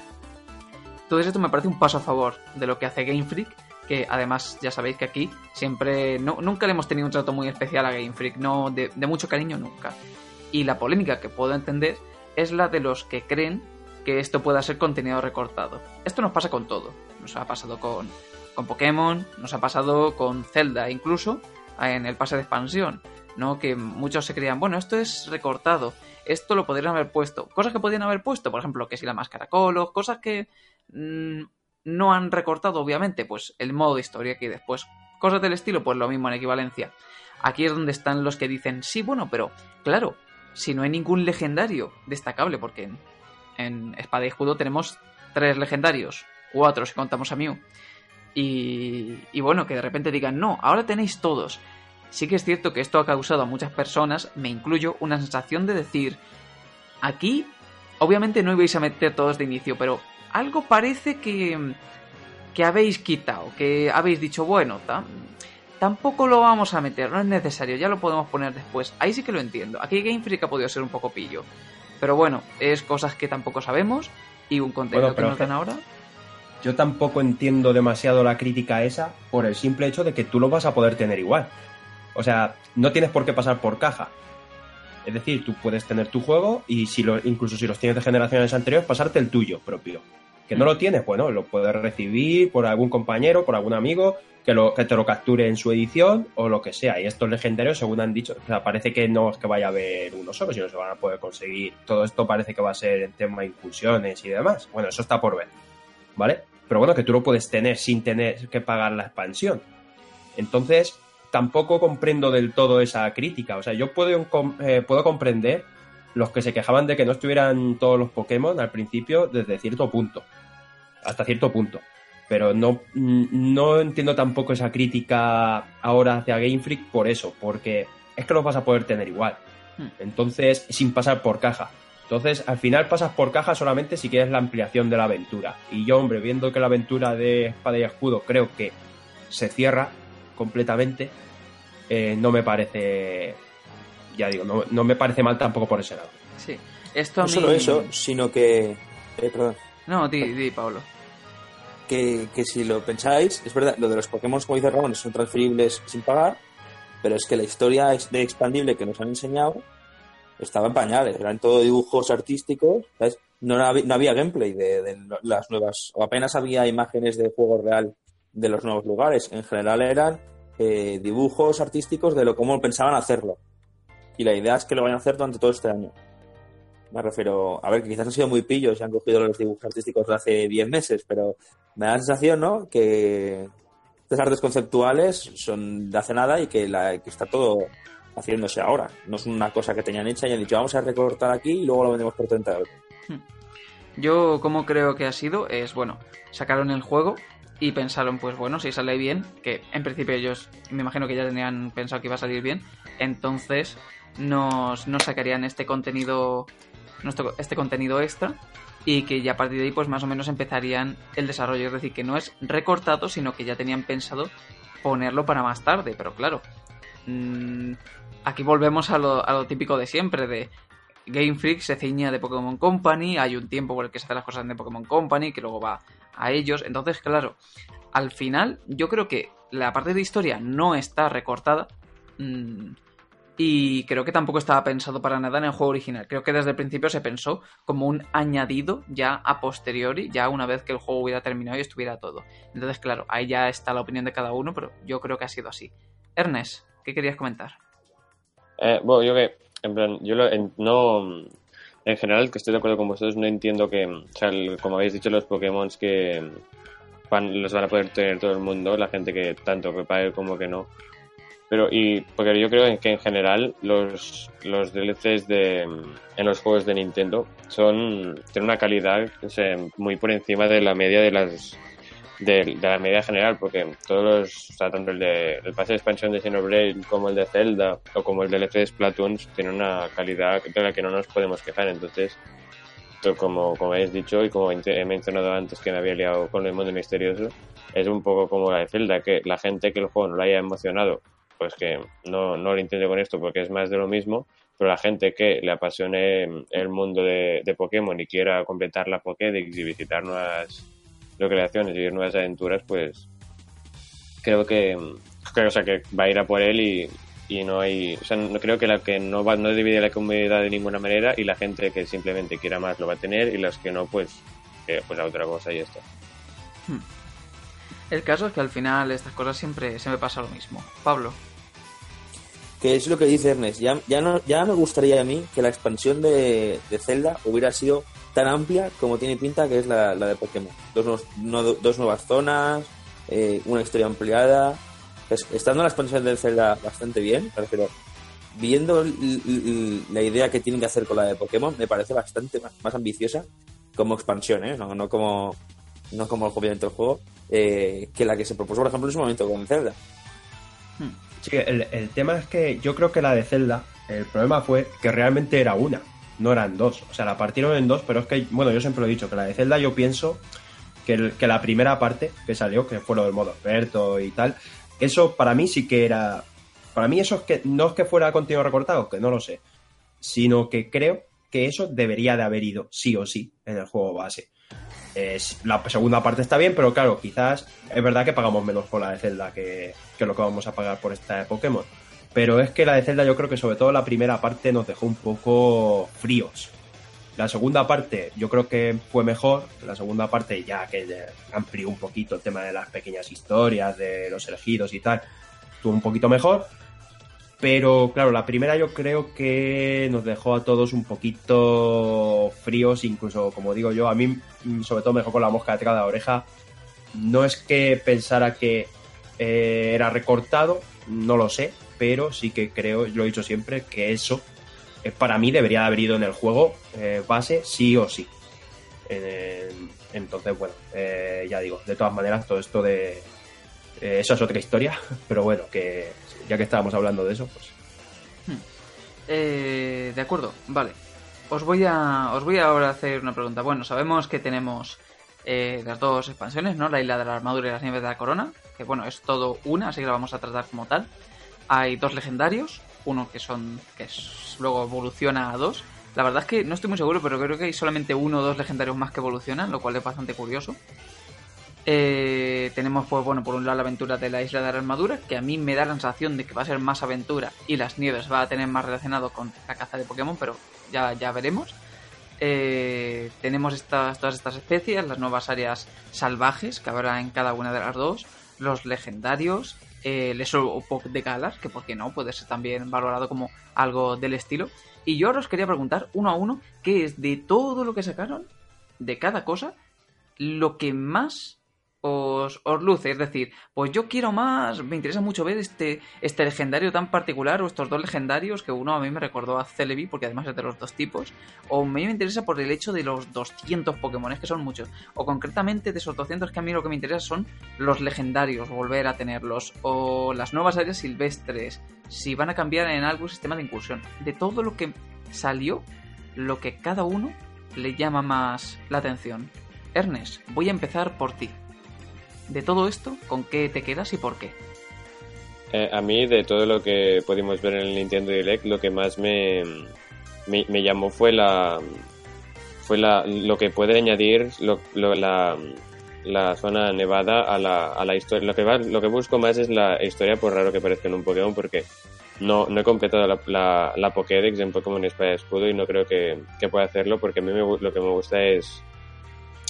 Entonces esto me parece un paso a favor de lo que hace Game Freak que además ya sabéis que aquí siempre no, nunca le hemos tenido un trato muy especial a Game Freak, no de, mucho cariño nunca. Y la polémica que puedo entender es la de los que creen que esto pueda ser contenido recortado. Esto nos pasa con todo. Nos ha pasado con, con Pokémon, nos ha pasado con Zelda, incluso en el pase de expansión, ¿no? Que muchos se creían, bueno, esto es recortado, esto lo podrían haber puesto. Cosas que podrían haber puesto, por ejemplo, que si la máscara Colo, cosas que mm, no han recortado, obviamente, pues el modo de historia que después. Cosas del estilo, pues lo mismo en equivalencia. Aquí es donde están los que dicen, sí, bueno, pero claro, si no hay ningún legendario destacable, porque en, Espada y Escudo tenemos tres legendarios, cuatro si contamos a Mew. Y, y bueno, que de repente digan, no, ahora tenéis todos. Sí que es cierto que esto ha causado a muchas personas, me incluyo, una sensación de decir, aquí obviamente no ibais a meter todos de inicio, pero algo parece que, que habéis quitado, que habéis dicho, bueno, tampoco lo vamos a meter, no es necesario, ya lo podemos poner después. Ahí sí que lo entiendo. Aquí Game Freak ha podido ser un poco pillo. Pero bueno, es cosas que tampoco sabemos y un contenido que nos dan ahora. Yo tampoco entiendo demasiado la crítica esa por el simple hecho de que tú lo vas a poder tener igual. O sea, no tienes por qué pasar por caja. Es decir, tú puedes tener tu juego y si lo, incluso si los tienes de generaciones anteriores, pasarte el tuyo propio. Que no lo tienes, bueno, lo puedes recibir por algún compañero, por algún amigo, que, lo, que te lo capture en su edición o lo que sea. Y estos legendarios, según han dicho, parece que no es que vaya a haber uno solo, sino se van a poder conseguir. Todo esto parece que va a ser en tema de incursiones y demás. Bueno, eso está por ver, ¿vale? Pero bueno, que tú lo puedes tener sin tener que pagar la expansión. Entonces, tampoco comprendo del todo esa crítica. O sea, yo puedo, eh, puedo comprender los que se quejaban de que no estuvieran todos los Pokémon al principio desde cierto punto. Hasta cierto punto. Pero no, no entiendo tampoco esa crítica ahora hacia Game Freak por eso, porque es que los vas a poder tener igual. Hmm. Entonces, sin pasar por caja. Entonces, al final pasas por caja solamente si quieres la ampliación de la aventura. Y yo, hombre, viendo que la aventura de Espada y Escudo creo que se cierra, completamente, eh, no me parece, ya digo, no, me parece mal tampoco por ese lado. Sí, esto no solo eso, sino que... Eh, perdón. No, di, di Pablo. Que, que, si lo pensáis, es verdad, lo de los Pokémon, como dice Ramón, son transferibles sin pagar, pero es que la historia de expandible que nos han enseñado estaba en pañales, eran todo dibujos artísticos, No, había, no había gameplay de, de, las nuevas, o apenas había imágenes de juego real de los nuevos lugares. En general eran eh, dibujos artísticos de lo cómo pensaban hacerlo. Y la idea es que lo vayan a hacer durante todo este año. Me refiero, a ver, que quizás han sido muy pillos y han cogido los dibujos artísticos de hace 10 meses, pero me da la sensación, ¿no? Que estas artes conceptuales son de hace nada y que, la, que está todo haciéndose ahora. No es una cosa que tenían hecha y han dicho, vamos a recortar aquí y luego lo vendemos por 30 euros. Yo, como creo que ha sido, es bueno, sacaron el juego y pensaron, pues bueno, si sale bien, que en principio ellos me imagino que ya tenían pensado que iba a salir bien, entonces nos, sacarían este contenido, nuestro, este contenido extra y que ya a partir de ahí pues más o menos empezarían el desarrollo, es decir, que no es recortado, sino que ya tenían pensado ponerlo para más tarde, pero claro, mmm, aquí volvemos a lo, a lo típico de siempre, de Game Freak se ciña de Pokémon Company, hay un tiempo por el que se hacen las cosas de Pokémon Company, que luego va a ellos. Entonces, claro, al final yo creo que la parte de historia no está recortada. Mmm, y creo que tampoco estaba pensado para nada en el juego original. Creo que desde el principio se pensó como un añadido ya a posteriori, ya una vez que el juego hubiera terminado y estuviera todo. Entonces, claro, ahí ya está la opinión de cada uno, pero yo creo que ha sido así. Ernest, ¿qué querías comentar? Eh, bueno, yo que, en plan, yo lo, no, en general, que estoy de acuerdo con vosotros, no entiendo que, o sea, como habéis dicho, los Pokémon que van, los van a poder tener todo el mundo, la gente que tanto que como que no. Pero, y, porque yo creo que en general los, los DLCs de, en los juegos de Nintendo son, tienen una calidad muy por encima de la media de las, de, de, la media general, porque todos los, o sea, tanto el, de, el pase de expansión de Xenoblade como el de Zelda o como el DLC de Splatoon tienen una calidad de la que no nos podemos quejar. Entonces, como, como habéis dicho y como he mencionado antes que me había liado con el mundo misterioso, es un poco como la de Zelda, que la gente que el juego no lo haya emocionado, pues que no, no lo entiende con esto porque es más de lo mismo, pero la gente que le apasione el mundo de, de Pokémon y quiera completar la Pokédex y visitar nuevas creaciones y nuevas aventuras, pues creo que, creo, o sea, que va a ir a por él y, y no hay, o sea, no creo que la que no va, no divide la comunidad de ninguna manera y la gente que simplemente quiera más lo va a tener y las que no, pues, eh, pues a otra cosa y esto. Hmm. El caso es que al final estas cosas siempre se me pasa lo mismo. Pablo. Que es lo que dice Ernest. Ya, ya, no, ya me gustaría a mí que la expansión de, de Zelda hubiera sido tan amplia como tiene pinta que es la, la de Pokémon. Dos, no, dos nuevas zonas, eh, una historia ampliada. Pues, estando la expansión del Zelda bastante bien, pero viendo la idea que tienen que hacer con la de Pokémon, me parece bastante más, más ambiciosa como expansión, ¿eh? no, no como no como obviamente el juego, eh, que la que se propuso, por ejemplo, en su momento con Zelda. Sí, el, el tema es que yo creo que la de Zelda, el problema fue que realmente era una no eran dos. O sea, la partieron en dos, pero es que, bueno, yo siempre lo he dicho, que la de Zelda yo pienso que, que la primera parte que salió, que fue lo del modo experto y tal, eso para mí sí que era... Para mí eso es que no es que fuera contenido recortado, que no lo sé, sino que creo que eso debería de haber ido sí o sí en el juego base. Eh, la segunda parte está bien, pero claro, quizás es verdad que pagamos menos por la de Zelda que, que lo que vamos a pagar por esta de Pokémon. Pero es que la de Zelda yo creo que sobre todo la primera parte nos dejó un poco fríos. La segunda parte yo creo que fue mejor. La segunda parte ya que amplió un poquito el tema de las pequeñas historias, de los elegidos y tal, estuvo un poquito mejor. Pero claro, la primera yo creo que nos dejó a todos un poquito fríos, incluso como digo yo, a mí sobre todo me dejó con la mosca detrás de la oreja. No es que pensara que eh, era recortado, no lo sé, pero sí que creo, lo he dicho siempre, que eso eh, para mí debería haber ido en el juego eh, base sí o sí. Eh, entonces, bueno, eh, ya digo, de todas maneras, todo esto de... Eh, eso es otra historia, <laughs> pero bueno, que ya que estábamos hablando de eso, pues... Hmm. de acuerdo, vale. Os voy a os voy ahora a hacer una pregunta. Bueno, sabemos que tenemos las dos expansiones, ¿no? La isla de la armadura y las nieves de la corona, que bueno, es todo una, así que la vamos a tratar como tal hay dos legendarios, uno que son que es, luego evoluciona a dos. La verdad es que no estoy muy seguro, pero creo que hay solamente uno o dos legendarios más que evolucionan, lo cual es bastante curioso. Eh, tenemos, pues bueno, por un lado la aventura de la isla de la armadura, que a mí me da la sensación de que va a ser más aventura y las nieves va a tener más relacionado con la caza de Pokémon, pero ya, ya veremos. Eh, tenemos todas estas especies, las nuevas áreas salvajes que habrá en cada una de las dos los legendarios, el Pop de Galar, que por qué no, puede ser también valorado como algo del estilo. Y yo ahora os quería preguntar uno a uno, ¿qué es de todo lo que sacaron, de cada cosa, lo que más os, luce. Es decir, pues yo quiero más, me interesa mucho ver este, este legendario tan particular o estos dos legendarios que uno a mí me recordó a Celebi porque además es de los dos tipos. O a mí me interesa por el hecho de los 200 Pokémon, que son muchos. O concretamente de esos 200 que a mí lo que me interesa son los legendarios, volver a tenerlos. O las nuevas áreas silvestres, si van a cambiar en algo el sistema de incursión. De todo lo que salió, lo que cada uno le llama más la atención. Ernest, voy a empezar por ti de todo esto, ¿con qué te quedas y por qué? Eh, a mí, de todo lo que pudimos ver en el Nintendo Direct, lo que más me, me, llamó fue la fue la, lo que puede añadir la, la, zona nevada a la, a la historia. Lo que, va, lo que busco más es la historia, por raro que parezca en un Pokémon, porque no, no he completado la, la, la Pokédex en Pokémon Espada y Escudo y no creo que, que pueda hacerlo, porque a mí lo que me gusta es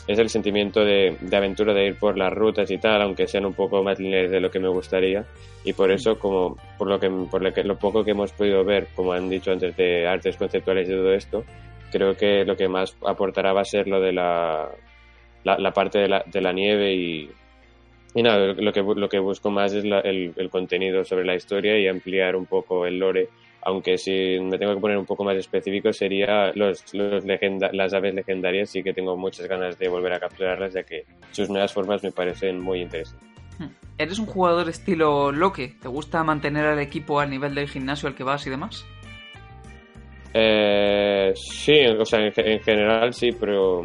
es el sentimiento de, aventura de ir por las rutas y tal, aunque sean un poco más lineales de lo que me gustaría. Y por eso, como por lo que por lo, que, lo poco que hemos podido ver, como han dicho antes, de artes conceptuales y todo esto, creo que lo que más aportará va a ser lo de la, la, parte de la, de la nieve y, y nada, lo que, lo que busco más es el, el contenido sobre la historia y ampliar un poco el lore aunque si me tengo que poner un poco más específico sería los, los las aves legendarias, sí que tengo muchas ganas de volver a capturarlas ya que sus nuevas formas me parecen muy interesantes. Hmm. ¿Eres un jugador estilo Loque? ¿Te gusta mantener al equipo al nivel del gimnasio al que vas y demás? Eh, sí, o sea, en, general sí, pero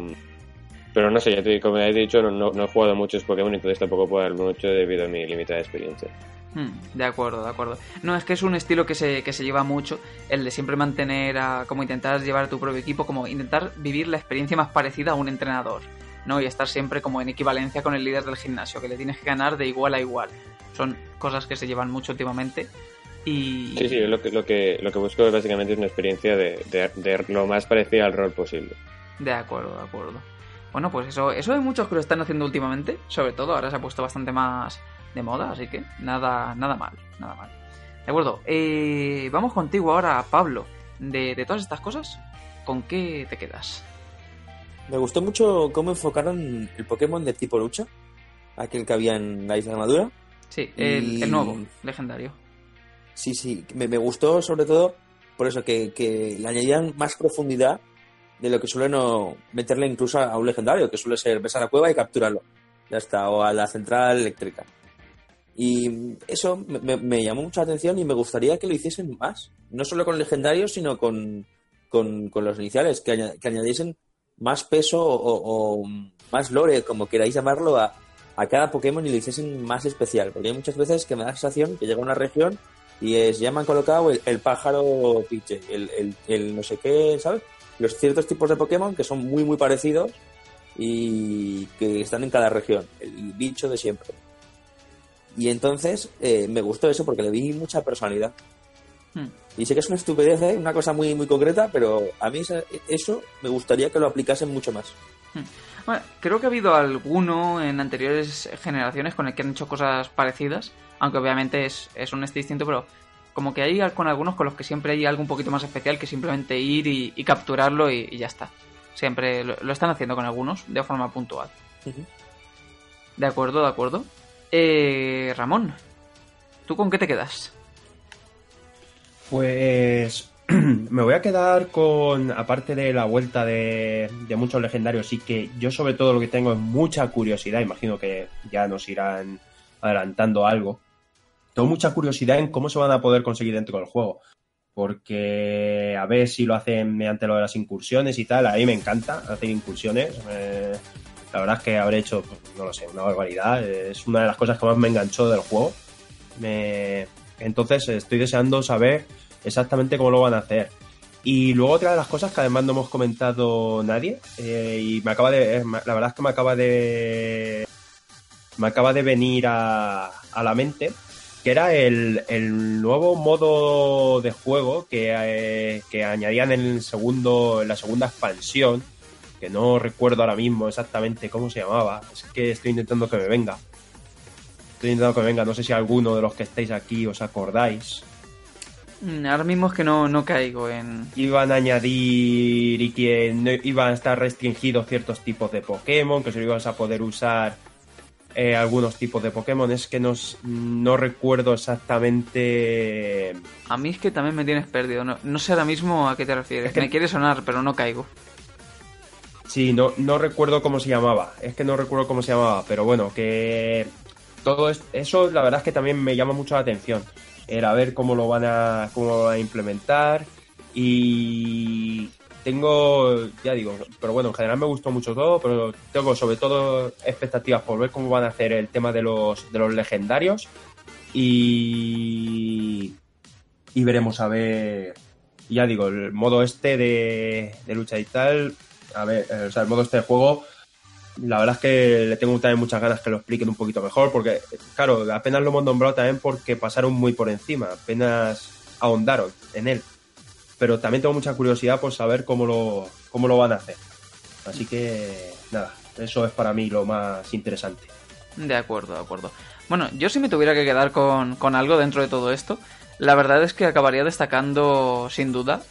pero no sé, ya te, como he dicho, no, no, he jugado muchos Pokémon, entonces tampoco puedo dar mucho debido a mi limitada experiencia. Hmm, de acuerdo, de acuerdo. No, es que es un estilo que se, que se lleva mucho, el de siempre mantener a, como intentar llevar a tu propio equipo, como intentar vivir la experiencia más parecida a un entrenador, ¿no? Y estar siempre como en equivalencia con el líder del gimnasio, que le tienes que ganar de igual a igual. Son cosas que se llevan mucho últimamente. Y... Sí, sí, lo que, lo que, lo que busco básicamente es una experiencia de, de, lo más parecida al rol posible. De acuerdo, de acuerdo. Bueno, pues eso, eso hay muchos que lo están haciendo últimamente, sobre todo, ahora se ha puesto bastante más de moda, así que nada, nada mal, nada mal. De acuerdo, eh, vamos contigo ahora, Pablo. De, todas estas cosas, ¿con qué te quedas? Me gustó mucho cómo enfocaron el Pokémon de tipo lucha, aquel que había en la Isla Madura. Sí, el, nuevo, legendario. Sí, sí, me, gustó sobre todo por eso, que, que, le añadían más profundidad de lo que suele no meterle incluso a un legendario, que suele ser besar a la cueva y capturarlo. Ya está, o a la central eléctrica. Y eso me, llamó mucha atención y me gustaría que lo hiciesen más. No solo con legendarios, sino con, con, los iniciales, que, añadiesen más peso o, más lore, como queráis llamarlo, a, a, cada Pokémon y lo hiciesen más especial. Porque hay muchas veces que me da la sensación que llega a una región y ya me han colocado el, pájaro piche, el, el, el, no sé qué, ¿sabes? Los ciertos tipos de Pokémon que son muy, muy parecidos y que están en cada región. El bicho de siempre. Y entonces eh, me gustó eso porque le vi mucha personalidad. Hmm. Y sé que es una estupidez, ¿eh? una cosa muy, muy concreta, pero a mí eso me gustaría que lo aplicasen mucho más. Hmm. Bueno, creo que ha habido alguno en anteriores generaciones con el que han hecho cosas parecidas, aunque obviamente es, es un este distinto, pero como que hay con algunos con los que siempre hay algo un poquito más especial que simplemente ir y, capturarlo y, ya está. Siempre lo, están haciendo con algunos de forma puntual. De acuerdo, de acuerdo. Eh, Ramón, ¿tú con qué te quedas? Pues <clears throat> me voy a quedar con, aparte de la vuelta de, muchos legendarios, y que yo sobre todo lo que tengo es mucha curiosidad, imagino que ya nos irán adelantando algo. Tengo mucha curiosidad en cómo se van a poder conseguir dentro del juego. Porque a ver si lo hacen mediante lo de las incursiones y tal. A mí me encanta hacer incursiones. La verdad es que habré hecho, no lo sé, una barbaridad. Es una de las cosas que más me enganchó del juego. Entonces estoy deseando saber exactamente cómo lo van a hacer. Y luego otra de las cosas que además no hemos comentado nadie, eh, y me acaba de, la verdad es que me acaba de, me acaba de venir a, la mente, que era el, nuevo modo de juego que, eh, que añadían en el segundo, en la segunda expansión, que no recuerdo ahora mismo exactamente cómo se llamaba. Es que estoy intentando que me venga. Estoy intentando que venga, no sé si alguno de los que estáis aquí os acordáis. Mm, Ahora mismo es que no, no caigo en... Iban a añadir y que no iban a estar restringidos ciertos tipos de Pokémon, que solo ibas a poder usar eh, algunos tipos de Pokémon. Es que no, no recuerdo exactamente. A mí es que también me tienes perdido. No, no sé ahora mismo a qué te refieres. Es que- Me quiere sonar, pero no caigo. Sí, no, no recuerdo cómo se llamaba. Es que no recuerdo cómo se llamaba, pero bueno, que todo es- eso la verdad es que también me llama mucho la atención. Era ver cómo lo van a, cómo lo van a implementar. Y tengo, ya digo, pero bueno, en general me gustó mucho todo, pero tengo sobre todo expectativas por ver cómo van a hacer el tema de los, de los legendarios. Y, y veremos a ver, ya digo, el modo este de, de lucha y tal, a ver, eh, o sea, el modo este de juego, la verdad es que le tengo también muchas ganas que lo expliquen un poquito mejor, porque, claro, apenas lo hemos nombrado también porque pasaron muy por encima, apenas ahondaron en él. Pero también tengo mucha curiosidad por saber cómo lo, cómo lo van a hacer. Así que, nada, eso es para mí lo más interesante. De acuerdo, de acuerdo. Bueno, yo si me tuviera que quedar con, con algo dentro de todo esto, la verdad es que acabaría destacando, sin duda.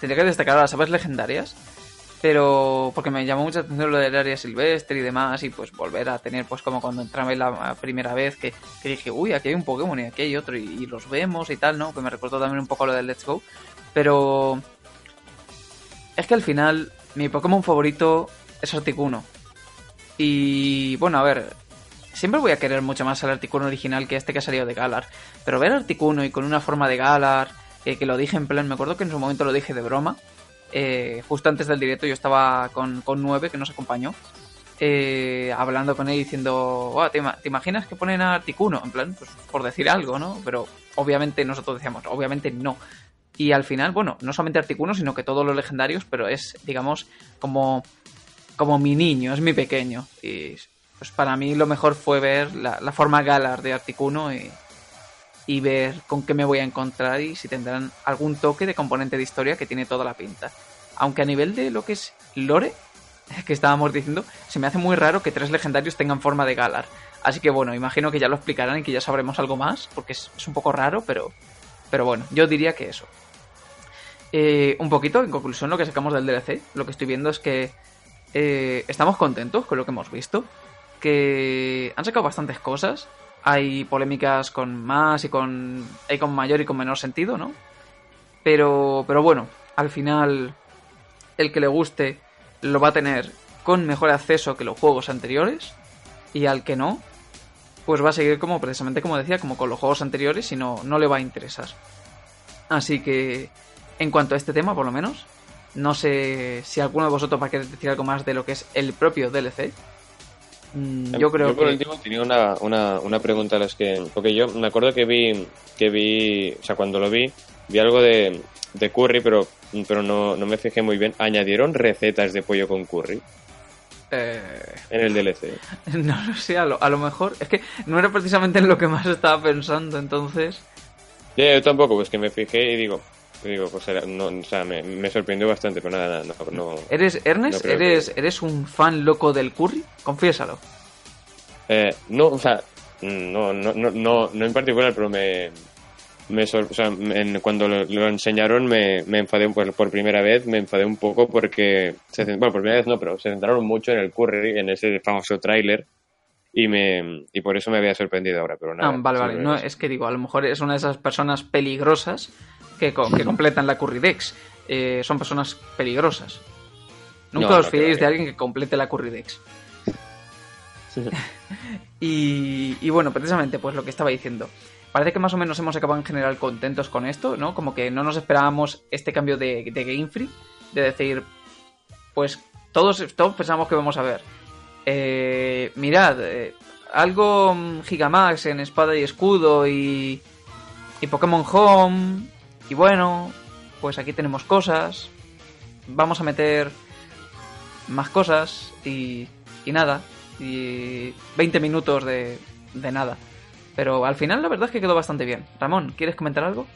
Tendría que destacar a las aves legendarias, pero porque me llamó mucha atención lo del área silvestre y demás, y pues volver a tener, pues como cuando entraba la primera vez, que, dije, uy, aquí hay un Pokémon y aquí hay otro, y, los vemos y tal, ¿no? Que me recordó también un poco lo del Let's Go, pero... Es que al final, mi Pokémon favorito es Articuno. Y bueno, a ver, siempre voy a querer mucho más al Articuno original que este que ha salido de Galar. Pero ver Articuno y con una forma de Galar, que lo dije en plan, me acuerdo que en su momento lo dije de broma. Eh, justo antes del directo yo estaba con, con 9 que nos acompañó. eh, hablando con él diciendo, "Oh, ¿te, ima- te imaginas que ponen a Articuno? En plan, pues por decir algo, ¿no? Pero obviamente nosotros decíamos, obviamente no. Y al final, bueno, no solamente Articuno, sino que todos los legendarios, pero es, digamos, como, como mi niño, es mi pequeño. Y pues para mí lo mejor fue ver la, la forma Galar de Articuno y, y ver con qué me voy a encontrar y si tendrán algún toque de componente de historia que tiene toda la pinta. Aunque a nivel de lo que es lore, <laughs> que estábamos diciendo, se me hace muy raro que tres legendarios tengan forma de Galar. Así que bueno, imagino que ya lo explicarán y que ya sabremos algo más, porque es, un poco raro, pero, pero bueno, yo diría que eso. Eh, un poquito, en conclusión, lo que sacamos del DLC, lo que estoy viendo es que eh, estamos contentos con lo que hemos visto, que han sacado bastantes cosas, hay polémicas con más y con, con mayor y con menor sentido, ¿no? Pero, pero bueno, al final el que le guste lo va a tener con mejor acceso que los juegos anteriores y al que no, pues va a seguir como precisamente como decía, como con los juegos anteriores y no, no le va a interesar. Así que en cuanto a este tema, por lo menos, no sé si alguno de vosotros va a querer decir algo más de lo que es el propio DLC. Mm, Yo creo por que... último tenía una, una, una pregunta a las que... Porque yo me acuerdo que vi, que vi, o sea, cuando lo vi, vi algo de, de curry, pero, pero no, no me fijé muy bien. ¿Añadieron recetas de pollo con curry eh, en el DLC? <laughs> No lo sé, a lo, a lo mejor. Es que no era precisamente en lo que más estaba pensando, entonces. Ya, yo tampoco, pues que me fijé y digo, digo pues era- no, o sea, me, me sorprendió bastante, pero nada, nada, no, no, ¿Eres, Ernest? No creo que- ¿Eres, ¿Eres un fan loco del curry? Confiésalo. Eh, no, o sea, no, no, no, no, no en particular, pero me, me sor- o sea, en- cuando lo, lo enseñaron me, me enfadé por, por primera vez, me enfadé un poco porque, se, bueno, por primera vez no, pero se centraron mucho en el curry, en ese famoso tráiler y me y por eso me había sorprendido ahora, pero nada. Ah, vale, vale. No, es que digo, a lo mejor es una de esas personas peligrosas que, co- que completan la currydex. Eh, son personas peligrosas. Nunca No, os no fiéis de alguien que complete la currydex. <laughs> Y, y bueno, precisamente, pues lo que estaba diciendo. Parece que más o menos hemos acabado en general contentos con esto, ¿no? Como que no nos esperábamos este cambio de, de Game Free, de decir, pues todos, todos pensamos que vamos a ver. Eh, mirad, eh, algo mm, Gigamax en espada y escudo y, y Pokémon Home. Y bueno, pues aquí tenemos cosas. Vamos a meter más cosas y, y nada. Y 20 minutos de, de nada. Pero al final la verdad es que quedó bastante bien. Ramón, ¿quieres comentar algo?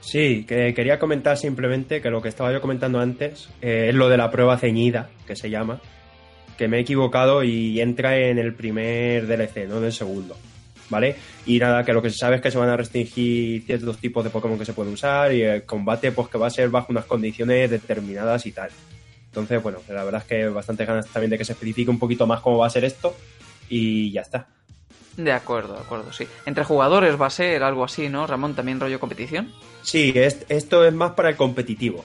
Sí, que quería comentar simplemente que lo que estaba yo comentando antes eh, es lo de la prueba ceñida, que se llama. que me he equivocado y entra en el primer DLC, no en el segundo. ¿Vale? Y nada, que lo que se sabe es que se van a restringir ciertos tipos de Pokémon que se pueden usar y el combate pues que va a ser bajo unas condiciones determinadas y tal. Entonces, bueno, la verdad es que bastante ganas también de que se especifique un poquito más cómo va a ser esto y ya está. De acuerdo, de acuerdo, sí. Entre jugadores va a ser algo así, ¿no? Ramón, también rollo competición. Sí, esto es más para el competitivo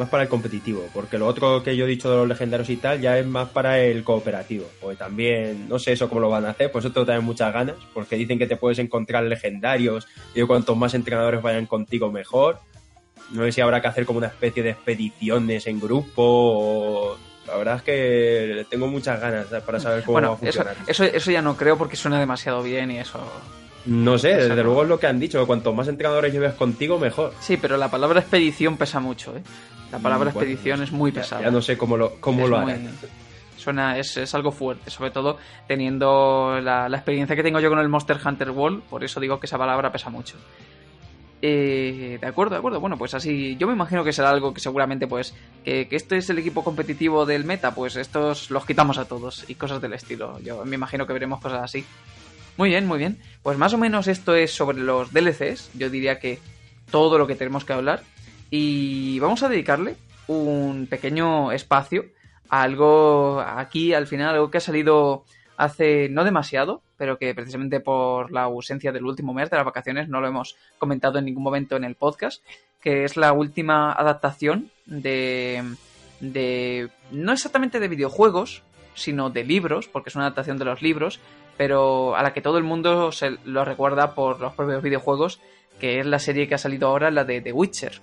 más para el competitivo, porque lo otro que yo he dicho de los legendarios y tal ya es más para el cooperativo. Porque también, no sé eso cómo lo van a hacer, por eso tengo también muchas ganas, porque dicen que te puedes encontrar legendarios y cuantos más entrenadores vayan contigo mejor. No sé si habrá que hacer como una especie de expediciones en grupo o... La verdad es que tengo muchas ganas para saber cómo va a funcionar. Eso, eso, eso ya no creo porque suena demasiado bien y eso no sé, desde luego es lo que han dicho, que cuanto más entrenadores lleves contigo, mejor. Sí, pero la palabra expedición pesa mucho, ¿eh? La palabra expedición es muy pesada. Ya, no sé cómo lo, cómo lo harán. Suena, es, es, algo fuerte, sobre todo teniendo la, experiencia que tengo yo con el Monster Hunter World, por eso digo que esa palabra pesa mucho. Eh, de acuerdo, de acuerdo. Bueno, pues así, yo me imagino que será algo que seguramente, pues, que, que, este es el equipo competitivo del meta, pues estos los quitamos a todos y cosas del estilo. Yo me imagino que veremos cosas así. Muy bien, muy bien. Pues más o menos esto es sobre los DLCs. Yo diría que todo lo que tenemos que hablar. Y vamos a dedicarle un pequeño espacio a algo aquí al final, algo que ha salido hace no demasiado, pero que precisamente por la ausencia del último mes de las vacaciones no lo hemos comentado en ningún momento en el podcast, que es la última adaptación de, de no exactamente de videojuegos, sino de libros, porque es una adaptación de los libros, pero a la que todo el mundo se lo recuerda por los propios videojuegos, que es la serie que ha salido ahora, la de The Witcher.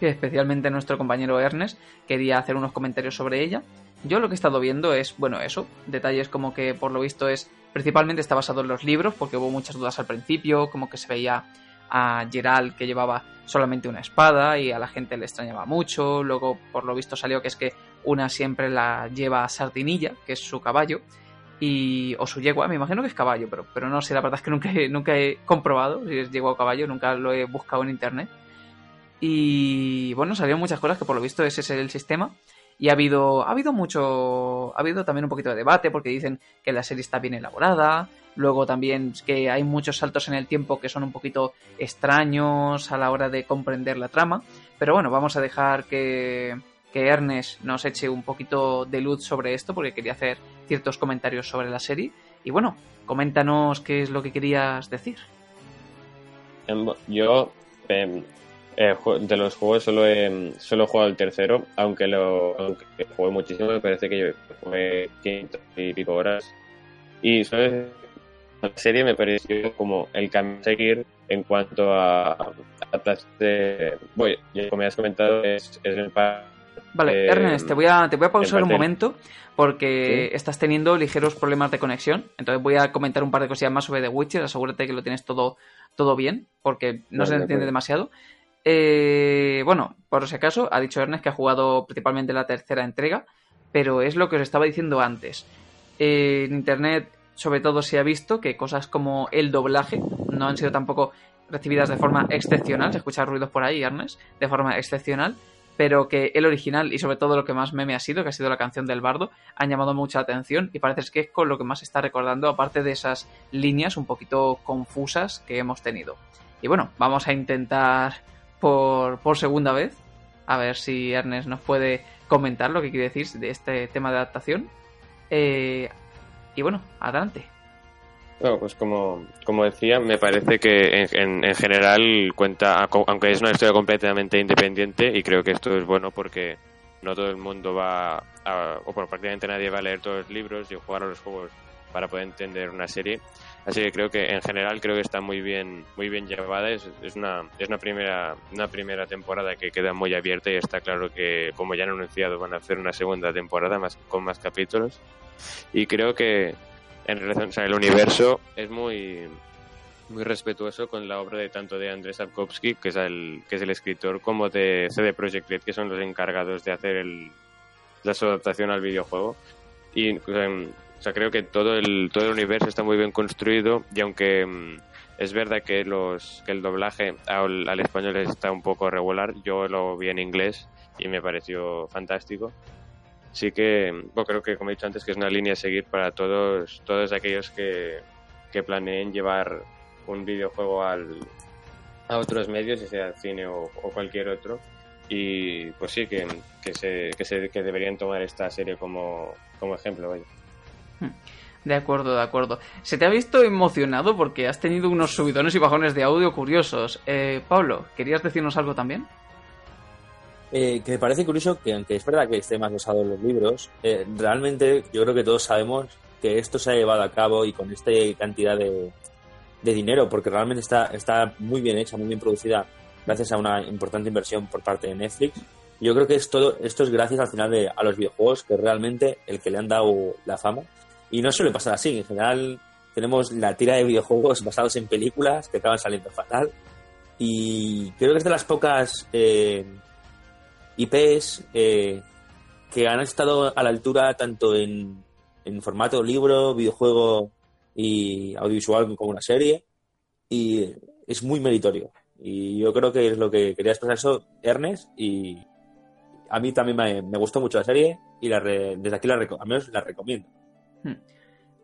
Que especialmente nuestro compañero Ernest quería hacer unos comentarios sobre ella. Yo lo que he estado viendo es, bueno, eso, detalles como que por lo visto es, principalmente está basado en los libros, porque hubo muchas dudas al principio, como que se veía a Geralt que llevaba solamente una espada y a la gente le extrañaba mucho, luego por lo visto salió que es que una siempre la lleva a Sardinilla, que es su caballo, y o su yegua, me imagino que es caballo, pero, pero no sé, la verdad es que nunca he, nunca he comprobado si es yegua o caballo, nunca lo he buscado en internet. Y bueno, salieron muchas cosas que por lo visto ese es el sistema. Y ha habido, ha habido mucho, ha habido también un poquito de debate porque dicen que la serie está bien elaborada. Luego también que hay muchos saltos en el tiempo que son un poquito extraños a la hora de comprender la trama. Pero bueno, vamos a dejar que, que Ernest nos eche un poquito de luz sobre esto porque quería hacer ciertos comentarios sobre la serie. Y bueno, coméntanos qué es lo que querías decir. Em, yo em, eh, de los juegos solo he, solo he jugado el tercero, aunque lo jugué muchísimo, me parece que yo jugué ciento y pico horas. Y la serie me pareció como el camino a seguir en cuanto a, a, de, bueno, como ya has comentado, es, es el Vale, eh, Ernest, te voy a, te voy a pausar un momento porque estás teniendo ligeros problemas de conexión. Entonces voy a comentar un par de cosillas más sobre The Witcher. Asegúrate que lo tienes todo, todo bien, porque no se entiende demasiado. Eh, bueno, por si acaso, ha dicho Ernest que ha jugado principalmente la tercera entrega, pero es lo que os estaba diciendo antes. en internet, sobre todo, se ha visto que cosas como el doblaje no han sido tampoco recibidas de forma excepcional. Se escuchan ruidos por ahí, Ernest, de forma excepcional pero que el original y sobre todo lo que más meme ha sido, que ha sido la canción del bardo, han llamado mucha atención y parece que es con lo que más está recordando, aparte de esas líneas un poquito confusas que hemos tenido. Y bueno, vamos a intentar por, por segunda vez, a ver si Ernest nos puede comentar lo que quiere decir de este tema de adaptación. Eh, y bueno, adelante. Bueno, pues como, como decía, me parece que en, en, general cuenta, aunque es una historia completamente independiente, y creo que esto es bueno porque no todo el mundo va, a, o prácticamente nadie va a leer todos los libros y jugar a los juegos para poder entender una serie. Así que creo que en general creo que está muy bien, muy bien llevada. Es, es, una, es una primera, una primera temporada que queda muy abierta y está claro que, como ya han anunciado, van a hacer una segunda temporada más con más capítulos. Y creo que en relación, o el universo es muy muy respetuoso con la obra de tanto de Andrés Sapkowski, que es el que es el escritor, como de CD Projekt Red, que son los encargados de hacer el, la su adaptación al videojuego. Y o sea, creo que todo el todo el universo está muy bien construido y aunque mm, es verdad que los que el doblaje al español está un poco regular, yo lo vi en inglés y me pareció fantástico. Sí que, bueno, creo que como he dicho antes, que es una línea a seguir para todos, todos aquellos que, que planeen llevar un videojuego al, a otros medios, ya sea cine o, cualquier otro. Y pues sí, que, que, se, que, se, que deberían tomar esta serie como, como ejemplo. De acuerdo, de acuerdo. Se te ha visto emocionado porque has tenido unos subidones y bajones de audio curiosos. Eh, Pablo, ¿querías decirnos algo también? Eh, que me parece curioso que, aunque es verdad que esté más basado en los libros, eh, realmente yo creo que todos sabemos que esto se ha llevado a cabo y con esta cantidad de, de dinero, porque realmente está, está muy bien hecha, muy bien producida, gracias a una importante inversión por parte de Netflix. Yo creo que es todo, esto es gracias al final de, a los videojuegos, que realmente el que le han dado la fama. Y no suele pasar así, en general tenemos la tira de videojuegos basados en películas que acaban saliendo fatal. Y creo que es de las pocas eh, IPs eh, que han estado a la altura tanto en, en formato libro, videojuego y audiovisual como una serie y es muy meritorio. Y yo creo que es lo que quería expresar eso, Ernest, y a mí también me, gustó mucho la serie y la desde aquí la, al menos la recomiendo. Hmm.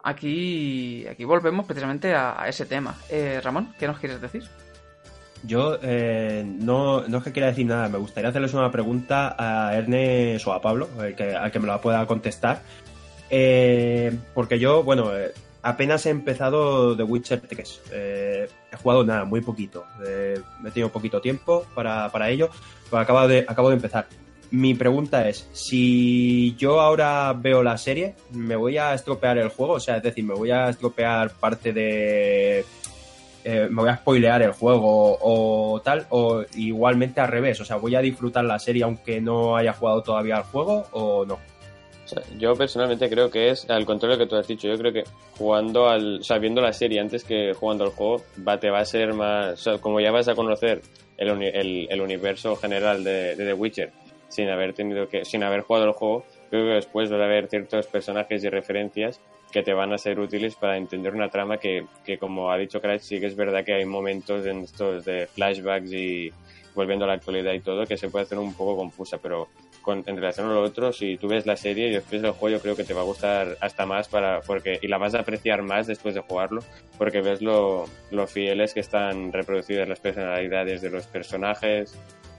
Aquí, aquí volvemos precisamente a, ese tema. Eh, Ramón, ¿qué nos quieres decir? Yo eh, no, no, es que quiera decir nada, me gustaría hacerles una pregunta a Ernest o a Pablo, al que, al que me la pueda contestar. Eh, porque yo, bueno, apenas he empezado The Witcher 3. Eh, he jugado nada, muy poquito. Eh, he tenido poquito tiempo para, ello, pero acabo de, acabo de empezar. Mi pregunta es, si yo ahora veo la serie, ¿me voy a estropear el juego? O sea, es decir, ¿me voy a estropear parte de... Eh, me voy a spoilear el juego o tal, o igualmente al revés, o sea, ¿voy a disfrutar la serie aunque no haya jugado todavía al juego o no? yo personalmente creo que es al contrario que tú has dicho. Yo creo que jugando al, o sea, viendo la serie antes que jugando al juego, va, te va a ser más, o sea, como ya vas a conocer el, el, universo general de, de, The Witcher sin haber tenido que, sin haber jugado el juego, creo que después va a haber ciertos personajes y referencias que te van a ser útiles para entender una trama que, que como ha dicho Crash, sí que es verdad que hay momentos en estos de flashbacks y volviendo a la actualidad y todo que se puede hacer un poco confusa, pero en relación a lo otro, si tú ves la serie y después del juego, yo creo que te va a gustar hasta más para porque y la vas a apreciar más después de jugarlo, porque ves lo, lo fieles que están reproducidas las personalidades de los personajes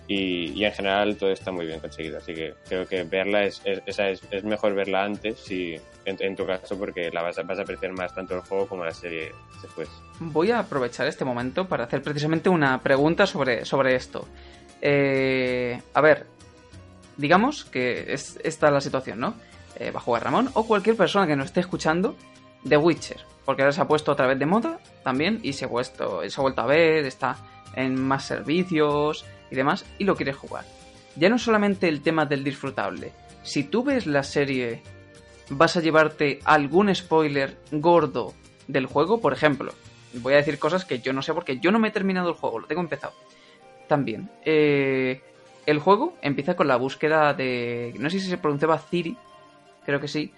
y, y, en general todo está muy bien conseguido. Así que creo que verla es, es, es, es mejor verla antes, si, en, tu caso, porque la vas vas a apreciar más tanto el juego como la serie después. Voy a aprovechar este momento para hacer precisamente una pregunta sobre, sobre esto. Eh, a ver, digamos que es esta la situación, ¿no? Eh, va a jugar Ramón o cualquier persona que nos esté escuchando de Witcher, porque ahora se ha puesto otra vez de moda también y se ha, puesto, se ha vuelto a ver, está en más servicios y demás y lo quiere jugar. Ya no solamente el tema del disfrutable, si tú ves la serie, vas a llevarte algún spoiler gordo del juego, por ejemplo, voy a decir cosas que yo no sé porque yo no me he terminado el juego, lo tengo empezado. También, eh, el juego empieza con la búsqueda de. No sé si se pronunciaba Ciri, creo que sí.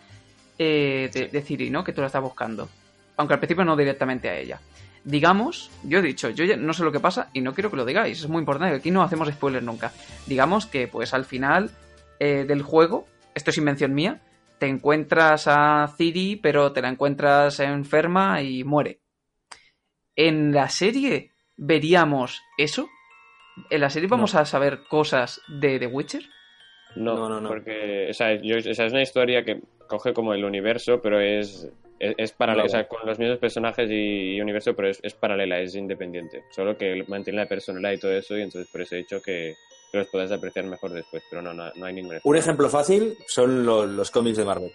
Eh, de, Ciri, ¿no? Que tú la estás buscando. Aunque al principio no directamente a ella. Digamos, yo he dicho, yo ya no sé lo que pasa y no quiero que lo digáis, es muy importante, que aquí no hacemos spoilers nunca. Digamos que, pues al final eh, del juego, esto es invención mía, te encuentras a Ciri, pero te la encuentras enferma y muere. En la serie veríamos eso, ¿En la serie vamos a saber cosas de The Witcher? No, no, no. Porque esa es una historia que coge como el universo, pero es, es, paralela. O sea, con los mismos personajes y, universo, pero es, paralela, es independiente. Solo que mantiene la personalidad y todo eso, y entonces por eso he dicho que, los puedas apreciar mejor después, pero no, no, hay ningún. Un ejemplo fácil son los, cómics de Marvel.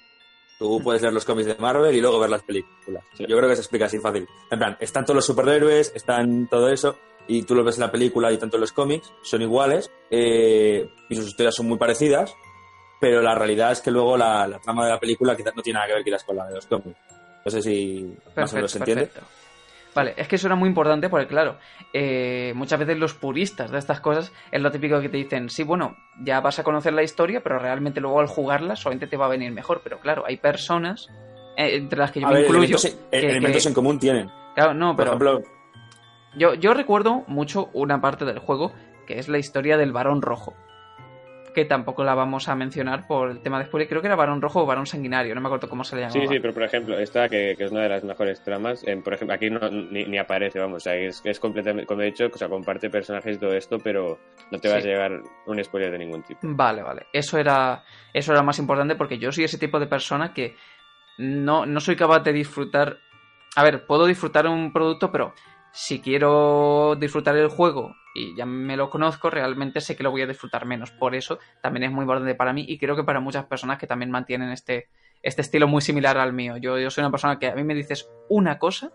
Tú puedes leer los cómics de Marvel y luego ver las películas. Yo creo que se explica así fácil. En plan, están todos los superhéroes, están todo eso, y tú lo ves en la película y tanto en los cómics, son iguales eh, y sus historias son muy parecidas, pero la realidad es que luego la, trama de la película quizás no tiene nada que ver quizás con la de los cómics. No sé si más o menos se entiende. Vale, es que eso era muy importante porque, claro, eh, muchas veces los puristas de estas cosas es lo típico que te dicen, sí, bueno, ya vas a conocer la historia, pero realmente luego al jugarla solamente te va a venir mejor. Pero claro, hay personas, eh, entre las que yo me incluyo... Elementos, en común tienen. Claro, no, pero... Por ejemplo, yo, yo recuerdo mucho una parte del juego que es la historia del varón rojo. Que tampoco la vamos a mencionar por el tema de spoiler. Creo que era Varón Rojo o Varón Sanguinario, no me acuerdo cómo se le llamaba. Sí, sí, pero por ejemplo, esta que, que es una de las mejores tramas, en, por ejemplo, aquí no, ni, ni aparece, vamos, o sea, es, es completamente, como he dicho, o sea, comparte personajes y todo esto, pero no te Sí. vas a llegar un spoiler de ningún tipo. Vale, vale. Eso era, eso era más importante porque yo soy ese tipo de persona que no, no soy capaz de disfrutar. A ver, puedo disfrutar un producto, pero si quiero disfrutar el juego y ya me lo conozco, realmente sé que lo voy a disfrutar menos. Por eso también es muy importante para mí y creo que para muchas personas que también mantienen este, este estilo muy similar al mío. Yo, yo soy una persona que a mí me dices una cosa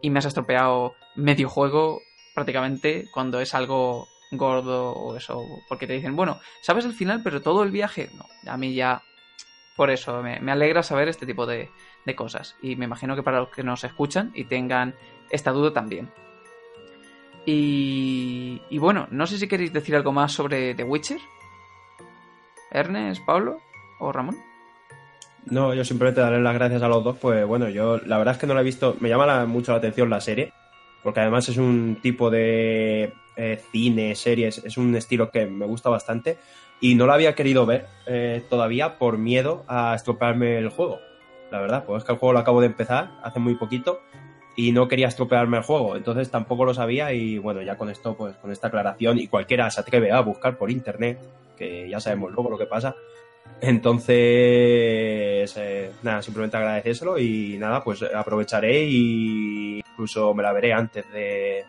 y me has estropeado medio juego prácticamente cuando es algo gordo o eso. Porque te dicen, bueno, ¿sabes el final? Pero todo el viaje, no. A mí ya. Por eso me, me alegra saber este tipo de, de cosas. Y me imagino que para los que nos escuchan y tengan esta duda también. Y, y bueno, no sé si queréis decir algo más sobre The Witcher. Ernest, Pablo o Ramón. No, yo simplemente daré las gracias a los dos, pues bueno, yo la verdad es que no la he visto, me llama la- mucho la atención la serie, porque además es un tipo de eh, cine, series, es un estilo que me gusta bastante y no la había querido ver eh, todavía por miedo a estropearme el juego, la verdad, pues es que el juego lo acabo de empezar hace muy poquito y no quería estropearme el juego, entonces tampoco lo sabía y bueno, ya con esto, pues con esta aclaración y cualquiera se atreve a buscar por internet, que ya sabemos luego lo que pasa, entonces, eh, nada, simplemente agradecérselo y nada, pues aprovecharé y incluso me la veré antes de,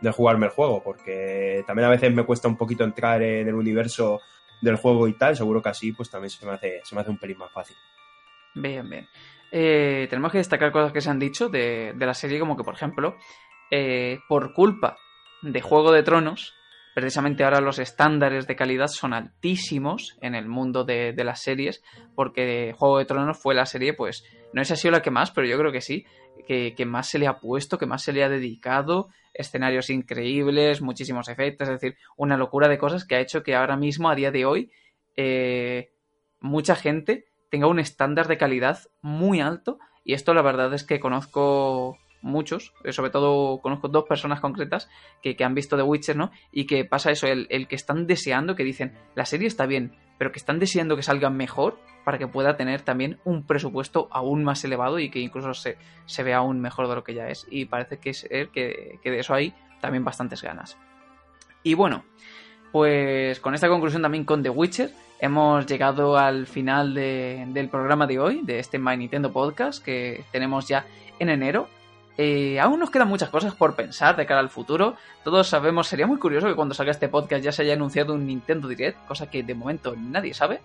de jugarme el juego, porque también a veces me cuesta un poquito entrar en el universo del juego y tal, seguro que así pues también se me hace, se me hace un pelín más fácil. Bien, bien. Eh, tenemos que destacar cosas que se han dicho de, la serie, como que, por ejemplo, eh, por culpa de Juego de Tronos, precisamente ahora los estándares de calidad son altísimos en el mundo de, las series, porque Juego de Tronos fue la serie, pues, no es así la que más, pero yo creo que sí, que, que más se le ha puesto, que más se le ha dedicado, escenarios increíbles, muchísimos efectos, es decir, una locura de cosas que ha hecho que ahora mismo, a día de hoy, eh, mucha gente tenga un estándar de calidad muy alto y esto la verdad es que conozco muchos, eh, sobre todo conozco dos personas concretas que, que han visto The Witcher, ¿no? Y que pasa eso, el, el que están deseando, que dicen, la serie está bien, pero que están deseando que salga mejor para que pueda tener también un presupuesto aún más elevado y que incluso se, se vea aún mejor de lo que ya es. Y parece que, es, que, que de eso hay también bastantes ganas. Y bueno, pues con esta conclusión también con The Witcher hemos llegado al final de, del programa de hoy, de este My Nintendo Podcast que tenemos ya en enero. Eh, aún nos quedan muchas cosas por pensar de cara al futuro. Todos sabemos, sería muy curioso que cuando salga este podcast ya se haya anunciado un Nintendo Direct, cosa que de momento nadie sabe.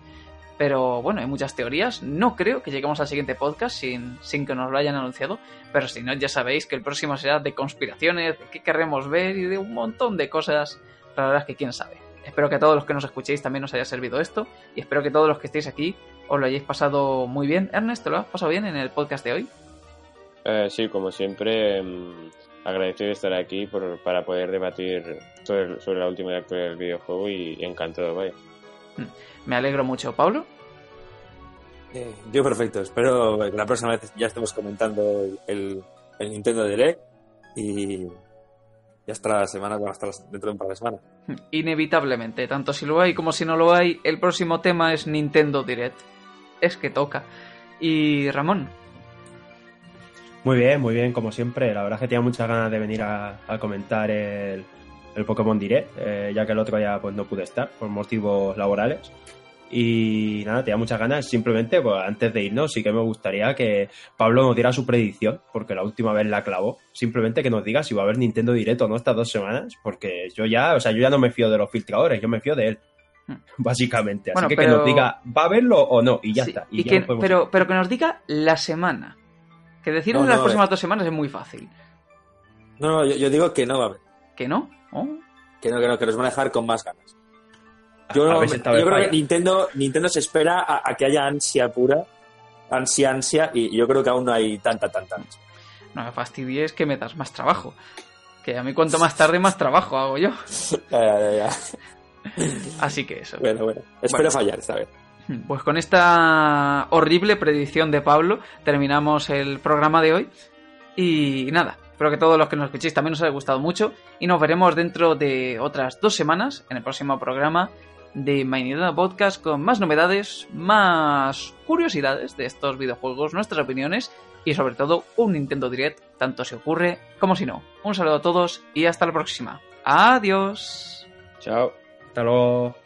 Pero bueno, hay muchas teorías. No creo que lleguemos al siguiente podcast sin, sin que nos lo hayan anunciado. Pero si no, ya sabéis que el próximo será de conspiraciones, de qué querremos ver y de un montón de cosas raras que quién sabe. Espero que a todos los que nos escuchéis también os haya servido esto. Y espero que todos los que estéis aquí os lo hayáis pasado muy bien. Ernest, ¿te lo has pasado bien en el podcast de hoy? Eh, sí, como siempre, mm, agradecido de estar aquí por, para poder debatir sobre, sobre la última actualidad del videojuego y, y encantado, vaya. Me alegro mucho, Pablo. Eh, yo perfecto, espero que la próxima vez ya estemos comentando el, el Nintendo Direct y ya hasta la semana, bueno, hasta las- dentro de un par de semanas. Inevitablemente, tanto si lo hay como si no lo hay, el próximo tema es Nintendo Direct. Es que toca. Y Ramón, Muy bien, muy bien, como siempre. La verdad es que tenía muchas ganas de venir a, a comentar el, el Pokémon Direct, eh, ya que el otro ya pues, no pude estar por motivos laborales. Y nada, tenía muchas ganas. Simplemente, pues antes de irnos, sí que me gustaría que Pablo nos diera su predicción, porque la última vez la clavó. Simplemente que nos diga si va a haber Nintendo Direct o no estas dos semanas, porque yo ya, o sea, yo ya no me fío de los filtradores, yo me fío de él. Hmm. Básicamente. Así Bueno, que que nos diga, ¿va a verlo o no? Y ya Sí, está. y ya que- nos podemos pero, pero que nos diga la semana. Que decirnos No, las próximas eh. dos semanas es muy fácil. No, no, yo, yo digo que no va a haber. ¿Que no? Oh. Que no, que no, que nos van a dejar con más ganas. Yo, yo creo falla. que Nintendo, Nintendo se espera a, a que haya ansia pura, ansia, ansia, y yo creo que aún no hay tanta, tanta ansia. No me fastidies que me das más trabajo. Que a mí cuanto más tarde más trabajo hago yo. <laughs> Ya, ya, ya. Así que eso. Bueno, bueno. Espero Bueno. fallar esta vez. Pues con esta horrible predicción de Pablo terminamos el programa de hoy. Y nada, espero que todos los que nos escuchéis también os haya gustado mucho. Y nos veremos dentro de otras dos semanas en el próximo programa de My Nintendo Podcast con más novedades, más curiosidades de estos videojuegos, nuestras opiniones y sobre todo un Nintendo Direct, tanto si ocurre como si no. Un saludo a todos y hasta la próxima. Adiós. Chao. Hasta luego.